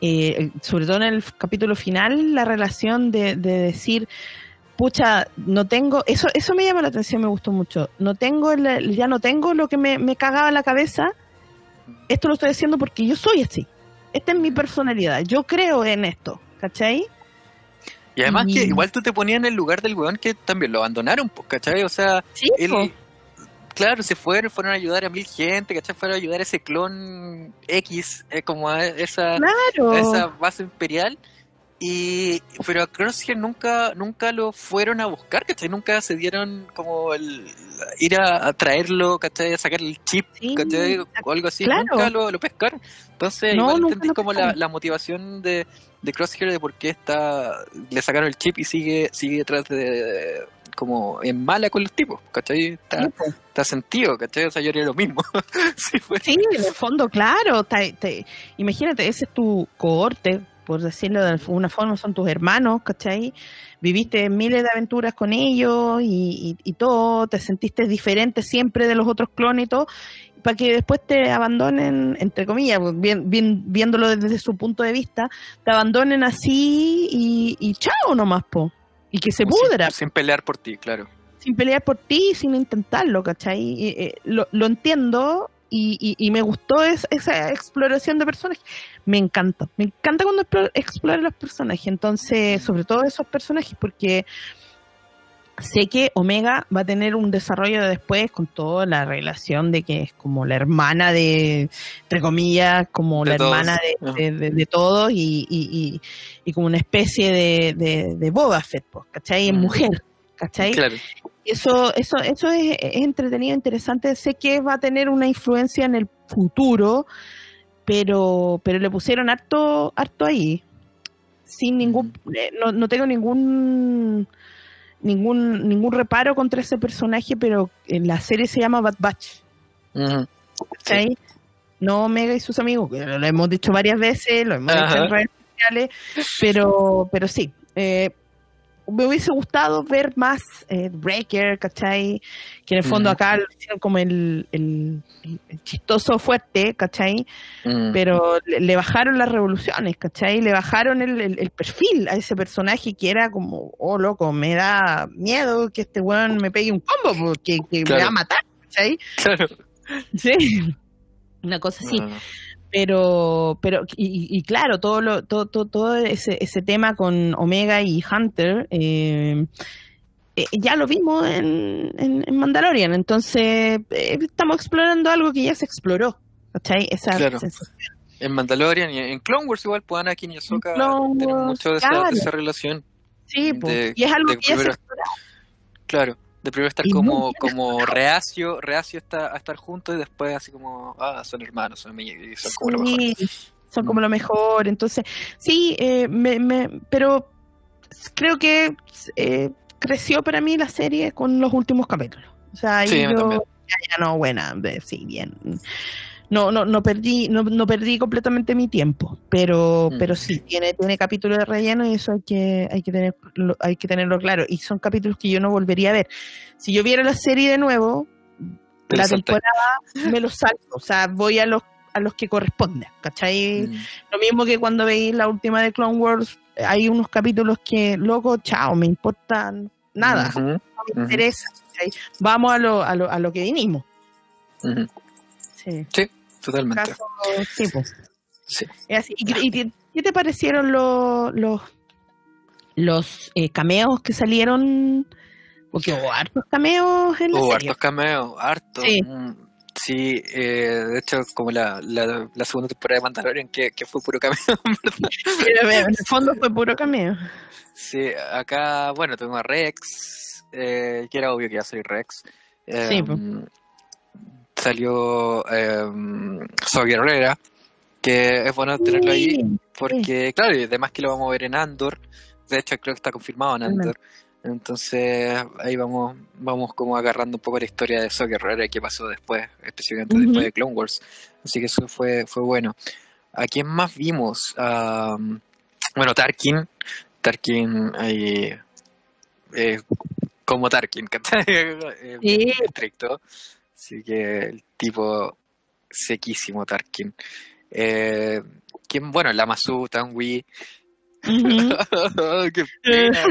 eh, sobre todo en el capítulo final, la relación de, de decir, pucha, no tengo, eso, eso me llama la atención, me gustó mucho. No tengo, el- ya no tengo lo que me, me cagaba la cabeza. Esto lo estoy haciendo porque yo soy así. Esta es mi personalidad. Yo creo en esto, ¿cachai? Y además que igual tú te ponías en el lugar del weón que también lo abandonaron, pues, ¿cachai? O sea, Sí, él. Claro, se fueron, fueron a ayudar a mil gente, ¿cachai? Fueron a ayudar a ese clon X, eh, como a esa, claro. a esa base imperial. Y, pero a Crosshair nunca, nunca lo fueron a buscar, ¿cachai? Nunca se dieron como el ir a, a traerlo, ¿cachai? A sacarle el chip, Sí, ¿cachai? O algo así, claro. nunca lo, lo pescaron. Entonces, No, igual entendí como la, la motivación de, de Crosshair de por qué está, le sacaron el chip y sigue, sigue detrás de, como en mala con los tipos, ¿cachai? Está, Sí, po. está sentido, ¿cachai? O sea, yo haría lo mismo. sí, fue. Sí, en el fondo, claro. te- te- imagínate, ese es tu cohorte, por decirlo de alguna forma, son tus hermanos, ¿cachai? Viviste miles de aventuras con ellos y, y- y todo, te sentiste diferente siempre de los otros clones y todo, para que después te abandonen, entre comillas, pues, bien- bien- viéndolo desde su punto de vista, te abandonen así y, y chao nomás, po. Y que se sin- pudra sin pelear por ti, claro. sin pelear por ti, sin intentarlo, ¿cachai? Y, eh, lo, lo entiendo y, y- y me gustó es- esa exploración de personajes. Me encanta, me encanta cuando explo- exploran los personajes, entonces, sobre todo esos personajes, porque sé que Omega va a tener un desarrollo después con toda la relación de que es como la hermana de, entre comillas, como De la todos, hermana de, de- todos y, y- y- y como una especie de, Boba Fett, pues, ¿cachai? En Mm. mujer, ¿cachai? Claro. Y Eso, eso, eso es, es entretenido, interesante. Sé que va a tener una influencia en el futuro, pero, pero le pusieron harto, harto ahí. Sin ningún, eh, no, no tengo ningún, ningún, ningún reparo contra ese personaje, pero en la serie se llama Bad Batch. No Omega y sus amigos, que lo hemos dicho varias veces, lo hemos dicho en redes sociales, pero, pero sí. eh, me hubiese gustado ver más eh, Breaker, ¿cachai? Que en el fondo acá lo hicieron como el, el- el chistoso fuerte, ¿cachai? Mm. Pero le, le bajaron las revoluciones, ¿cachai? Le bajaron el, el- perfil a ese personaje que era como, oh loco, me da miedo que este weón me pegue un combo porque que me va a matar, ¿cachai? Claro. Sí. Una cosa así. Ah, Pero, pero, y, y claro, todo lo, todo, todo, todo ese, ese tema con Omega y Hunter, eh, eh, ya lo vimos en, en, en Mandalorian, entonces eh, estamos explorando algo que ya se exploró, ¿cachai? Esa Claro. sensación. En Mandalorian y en Clone Wars igual, pues Anakin y Ahsoka tienen mucho de esa, de esa relación. Sí, de- y es algo que ya se exploró. Claro, de primero estar como, como reacio, reacio está, a estar juntos y después así como, ah, son hermanos, son son como lo mejor. Son como lo mejor. Entonces, sí, eh, me, me- pero creo que eh, creció para mí la serie con los últimos capítulos. O sea, ahí Sí, yo ya, ya no, buena, de- sí, bien. No, no, no perdí, no, no perdí completamente mi tiempo, pero, Mm. pero sí, tiene, tiene capítulos de relleno y eso hay que, hay que tener, hay que tenerlo claro. Y son capítulos que yo no volvería a ver. Si yo viera la serie de nuevo, Te la temporada me lo salto, o sea, voy a los a los que corresponden, ¿cachai? Mm. Lo mismo que cuando veis la última de Clone Wars, hay unos capítulos que, loco, chao, me importan nada, no me interesa. ¿cachai? Vamos a lo, a, lo, a lo que vinimos. ujú. Sí. Totalmente. Caso, sí, pues. Sí. Así. ¿Y, y qué- te parecieron los los, los eh, cameos que salieron? Porque hubo hartos cameos en la Hubo serie. hartos cameos, hartos. Sí. Mm, Sí, eh, de hecho, como la, la, la segunda temporada de Mandalorian, que, que fue puro cameo, en verdad. En el fondo fue puro cameo. Sí, acá, bueno, tuvimos a Rex, eh, que era obvio que iba a salir Rex. Sí, Eh, po. Salió eh, Zoe Herrera, que es bueno tenerlo ahí, porque, claro, y además que lo vamos a ver en Andor. De hecho, creo que está confirmado en. Andor. Entonces, ahí vamos vamos como agarrando un poco la historia de Zoe Herrera y qué pasó después, específicamente después de Clone Wars. Así que eso fue, fue bueno. ¿A quién más vimos? Ah, bueno, Tarkin. Tarkin ahí. eh, como Tarkin. Eh, Sí. estricto. Así que el tipo sequísimo Tarkin. Eh, ¿quién? Bueno, Lamasu, Tanwi. Ujú. ¡Qué pena!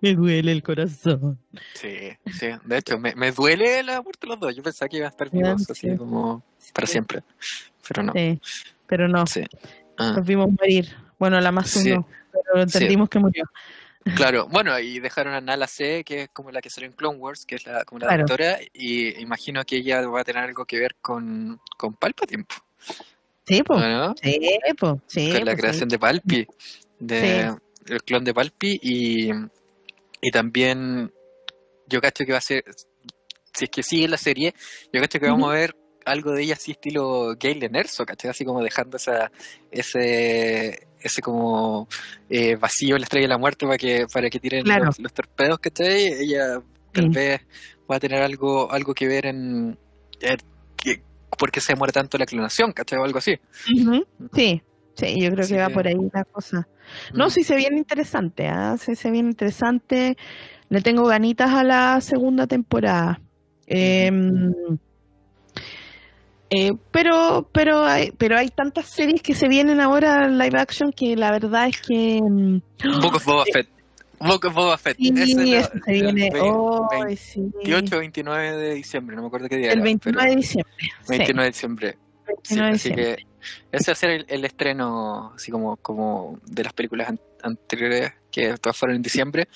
Me duele el corazón. Sí, sí. De hecho, me, me duele la muerte de los dos. Yo pensaba que iban a estar vivos Ya, así sí. como para siempre. Pero no. Sí, pero no, Sí. Ah, nos vimos morir. Bueno, la más Sí. uno, pero entendimos que murió. Claro. Bueno, y dejaron a Nala C, que es como la que salió en Clone Wars, que es la, como la Claro. doctora, y imagino que ella va a tener algo que ver con, con Palpatine, po, Sí, pues. ¿no? Sí, pues. Sí, con la po, creación de Palpi, de el clon de Palpi y, y también yo cacho que va a ser si es que sigue la serie, yo cacho que vamos a ver algo de ella así estilo Galen Erso, ¿cachai? Así como dejando esa, ese ese como eh, vacío en la estrella de la muerte para que para que tiren Claro. los, los torpedos, ¿cachai? Ella tal Sí. vez va a tener algo algo que ver en, en que, porque se muere tanto la clonación, ¿cachai? O algo así. Sí, sí, yo creo que va por ahí la cosa. No, Mm. sí se viene interesante, ¿ah? Sí se viene interesante. Le tengo ganitas a la segunda temporada. Eh, eh, pero, pero hay, pero hay tantas series que se vienen ahora en live action que la verdad es que mm, Book of Boba Fett. Book of Boba Fett. sí, Ese eso se viene el 20 sí. 28 o 29 de diciembre, no me acuerdo qué día el era, 29 de diciembre. sí, 29 de diciembre. Sí, 29 de así diciembre. que ese va a ser el, el estreno, así como, como de las películas an- anteriores que todas fueron en diciembre.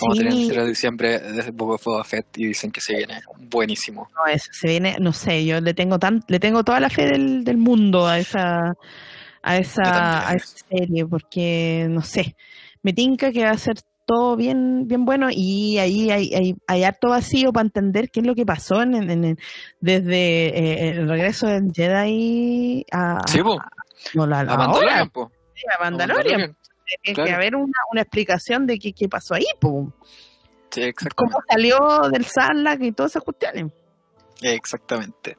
Vamos a tener el Sí. 0 de diciembre de Boba Boba Fett y dicen que se viene buenísimo. No, eso se viene, no sé, yo le tengo tan, le tengo toda la fe del, del mundo a esa, a esa, a esa serie, porque no sé, me tinca que va a ser todo bien, bien bueno y ahí hay, hay, hay harto vacío para entender qué es lo que pasó en, en- en- desde eh, el regreso del Jedi a, Sí, po, no, la, a Mandalorian, po, sí, a a Mandalorian. Tiene claro. que haber una, una explicación de qué, qué pasó ahí, po. Sí, exactamente. cómo salió del Sarlacc y todas esas cuestiones. Exactamente.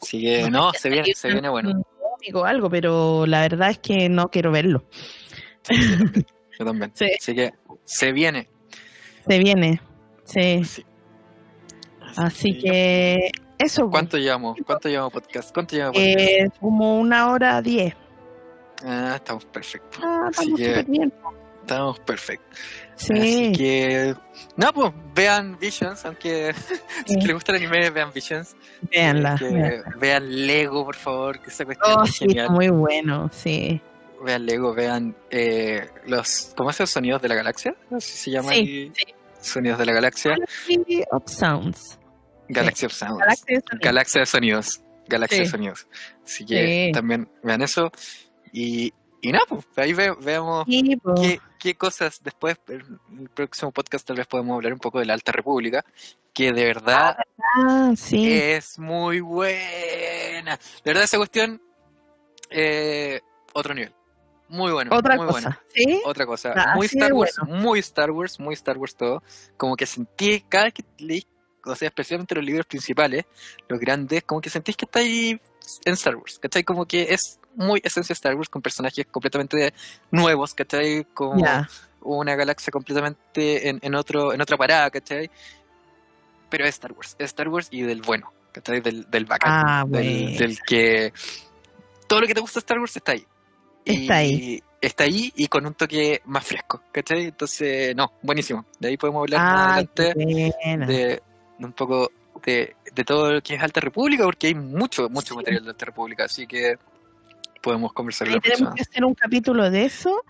Así que no, se viene, se viene bueno. Un cómico o algo, pero la verdad es que no quiero verlo. Sí, yo también. Sí. Así que se viene. Se viene. Sí. Sí. Así que eso. pues. ¿Cuánto llevamos? ¿Cuánto llevamos podcast? ¿Cuánto llevamos podcast? Eh, como una hora diez. Ah, estamos perfectos. Ah, Así estamos que- súper bien. Estamos perfectos. Sí. Así que. No, pues vean Visions, aunque si les gusta el anime, vean Visions. Véanla. vean Lego, por favor, que esa cuestión Oh, es sí, genial. muy bueno, sí. Vean Lego, vean eh, los. ¿Cómo se llama? Sonidos de la galaxia. Así se llama. Sí, ahí. sí. Sonidos de la galaxia. Galaxy of Sounds. Galaxy of Sounds. Galaxy of Sounds. Galaxia de sonidos. Galaxia de sonidos. Así que también vean eso. Y, y nada, pues ahí ve- veamos Sí, po. qué, qué cosas después. En el próximo podcast tal vez podemos hablar un poco de la Alta República. Que de verdad Ah, sí. es muy buena. De verdad, esa cuestión. eh, otro nivel. Muy bueno. Otra muy cosa. bueno. ¿Sí? Otra cosa. Ah, muy Star Wars. bueno. Muy Star Wars. Muy Star Wars todo. Como que sentí cada vez que leí. O sea, especialmente los libros principales, los grandes, como que sentís que está ahí en Star Wars, ¿cachai? Como que es muy esencia Star Wars con personajes completamente nuevos, ¿cachai? Ya. una galaxia completamente en, en otro en otra parada, ¿cachai? Pero es Star Wars, es Star Wars y del bueno, ¿cachai? Del, del bacán, Ah, del, del que todo lo que te gusta de Star Wars está ahí. Está Y ahí. Está ahí y con un toque más fresco, ¿cachai? Entonces, no, buenísimo. De ahí podemos hablar más adelante de, de un poco de, de todo lo que es Alta República, porque hay mucho, mucho Sí. material de Alta República, así que podemos conversar la tenemos próxima. que hacer un capítulo de eso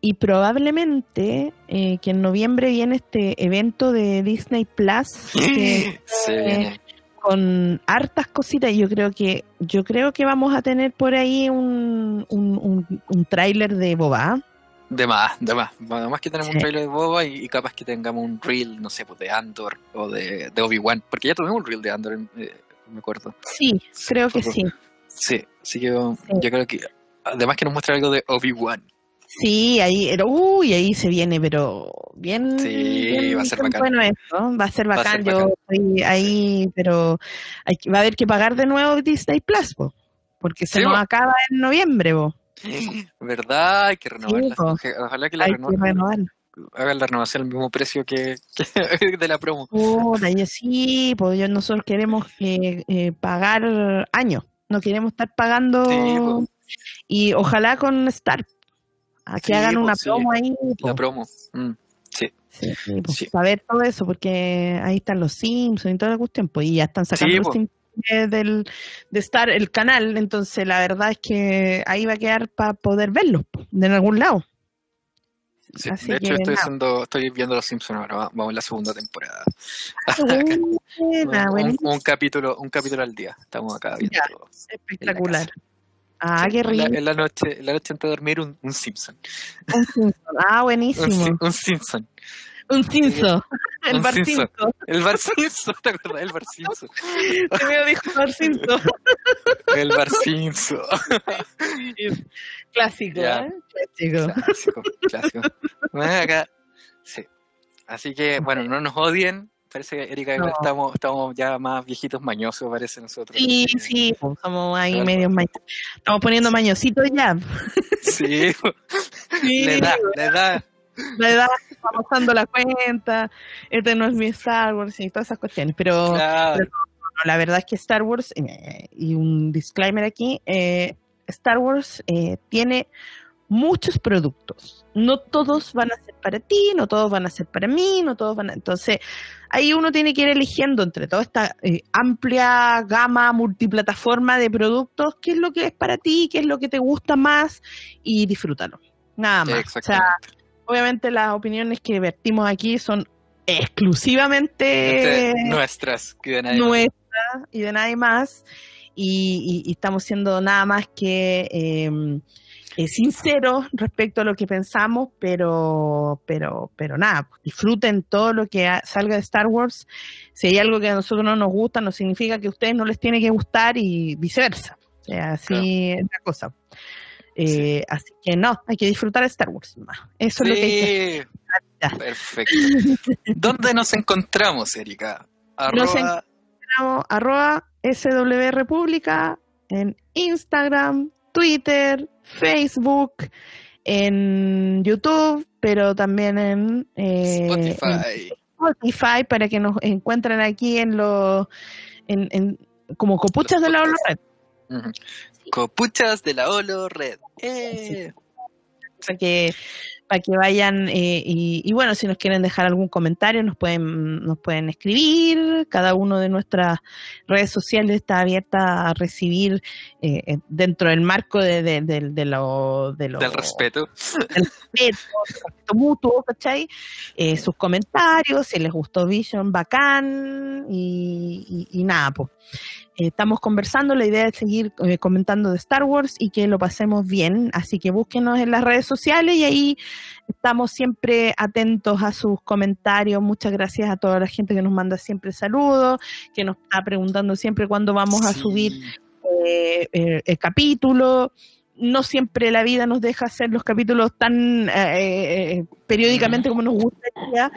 y probablemente eh, que en noviembre viene este evento de Disney Plus que con hartas cositas yo creo que yo creo que vamos a tener por ahí un, un, un, un tráiler de Boba De más, de más. Además que tenemos Sí. un trailer de Boba y, y capaz que tengamos un reel, no sé, pues de Andor o de, de Obi-Wan, porque ya tuvimos un reel de Andor, eh, me acuerdo. sí creo que fue- sí Sí, que yo creo que además que nos muestra algo de Obi-Wan. sí ahí uy ahí se viene pero bien, Sí, bien- va a ser bacán. bueno esto va a ser Va a bacán yo estoy ahí pero hay va a haber que pagar de nuevo Disney Plus po, porque se Sí, nos acaba en noviembre po. ¿Verdad? Hay que renovarla. Ojalá que la hay que reno- renovar hagan la renovación al mismo precio que, que de la promo. Puta, yo sí, pues yo- nosotros queremos eh, eh, pagar años, no queremos estar pagando Sí, po. y ojalá con Star, a que Sí, hagan po, una promo ahí, La po. promo. Mm, sí. Po, Sí. saber todo eso, porque ahí están los Simpsons y toda la cuestión, pues y ya están sacando los. Simpsons de, del, de Star, el canal, entonces la verdad es que ahí va a quedar para poder verlos po, de algún lado. Sí, Así de hecho, que estoy, estoy viendo Los Simpsons ahora. va- Vamos en la segunda temporada. Buena, un, capítulo, un capítulo al día. Estamos acá viendo Ya. espectacular. Ah, Sí, qué en la- rico. En la noche, en la noche antes de dormir, un, un Simpson. Un Simpson. Ah, buenísimo. Sim- un Simpson. Un Simpson. El Un Bar Simpson. Simpson. El Bar Simpson, ¿te acuerdas? El Bar Simpson. Se me dijo Bar Simpson. El Bar Simpson. Clásico, Ya. ¿eh? Clásico. Clásico, clásico. Bueno, acá, sí. Así que, bueno, no nos odien. Parece que Erika No. estamos, estamos ya más viejitos mañosos, parece nosotros. Sí, sí, somos ahí Claro. medios mañosos. Estamos poniendo mañositos ya. Sí, Sí, le da, le da. La edad, estamos dando la cuenta, este no es mi Star Wars y todas esas cuestiones. Pero Claro. no, la verdad es que Star Wars, eh, y un disclaimer aquí, eh, Star Wars eh, tiene muchos productos. No todos van a ser para ti, no todos van a ser para mí, no todos van a... Entonces, ahí uno tiene que ir eligiendo entre toda esta eh, amplia gama multiplataforma de productos, qué es lo que es para ti, qué es lo que te gusta más y disfrútalo. Nada más. O sea. Obviamente las opiniones que vertimos aquí son exclusivamente nuestras, nuestras y de nadie más. Y, estamos siendo nada más que em, eh, sinceros respecto a lo que pensamos, pero, pero, pero nada, pues, disfruten todo lo que salga de Star Wars. Si hay algo que a nosotros no nos gusta, no significa que a ustedes no les tiene que gustar y viceversa. así es la cosa. Eh, así que no, hay que disfrutar de Star Wars. Eso es lo que hay que Perfecto. ¿Dónde nos encontramos, Erika? Arroba... arroba SW República en Instagram, Twitter, Facebook, en YouTube, pero también en, eh, Spotify. Spotify para que nos encuentren aquí en los en, como copuchas de la Red. Copuchas de la Olo Red. Eh. Que para que vayan eh, y, bueno, si nos quieren dejar algún comentario nos pueden nos pueden escribir. Cada uno de nuestras redes sociales está abierta a recibir eh, eh, dentro del marco de, de, lo, del respeto, del respeto, mutuo, ¿cachai? sus comentarios, si les gustó Vision, bacán y, y nada, pues estamos conversando, la idea es seguir eh, comentando de Star Wars y que lo pasemos bien, así que búsquenos en las redes sociales y ahí estamos siempre atentos a sus comentarios. Muchas gracias a toda la gente que nos manda siempre saludos, que nos está preguntando siempre cuándo vamos a subir eh, eh, el capítulo no siempre la vida nos deja hacer los capítulos tan periódicamente como nos gustaría,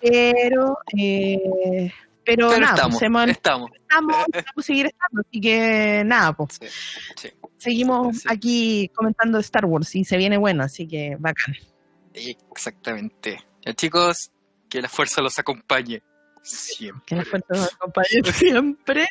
pero pero, nada, estamos, pues, estamos. Estamos, a seguir estando, así que nada, pues. Seguimos aquí comentando Star Wars y se viene bueno, así que bacán. Exactamente. Ya, chicos, que la fuerza los acompañe siempre. Que la fuerza los acompañe siempre.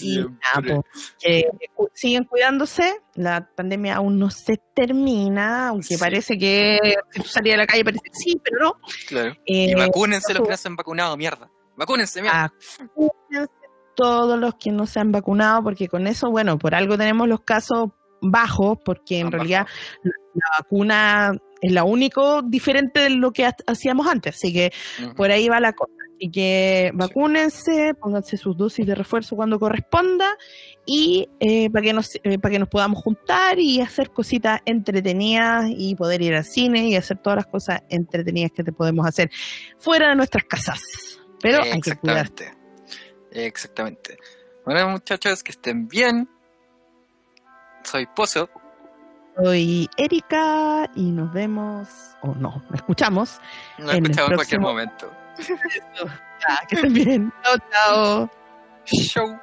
Y nada, pues, que siguen cuidándose, la pandemia aún no se termina, aunque parece que si tú salías a la calle parece que sí, pero no. Claro. y eh, vacúnense los que no se han vacunado, mierda. Vacúnense, mira. todos los que no se han vacunado, porque con eso, bueno, por algo tenemos los casos bajos, porque en realidad la, vacuna es la único diferente de lo que hacíamos antes, así que por ahí va la cosa. Así que vacúnense, pónganse sus dosis de refuerzo cuando corresponda y eh, para, que nos, eh, para que nos podamos juntar y hacer cositas entretenidas y poder ir al cine y hacer todas las cosas entretenidas que te podemos hacer fuera de nuestras casas. Pero Exactamente. Exactamente. Bueno, muchachos, que estén bien. Soy Pozo. Soy Erika y nos vemos, o no, nos escuchamos. Nos escuchamos en cualquier momento. que estén bien. Chao, chao. Show.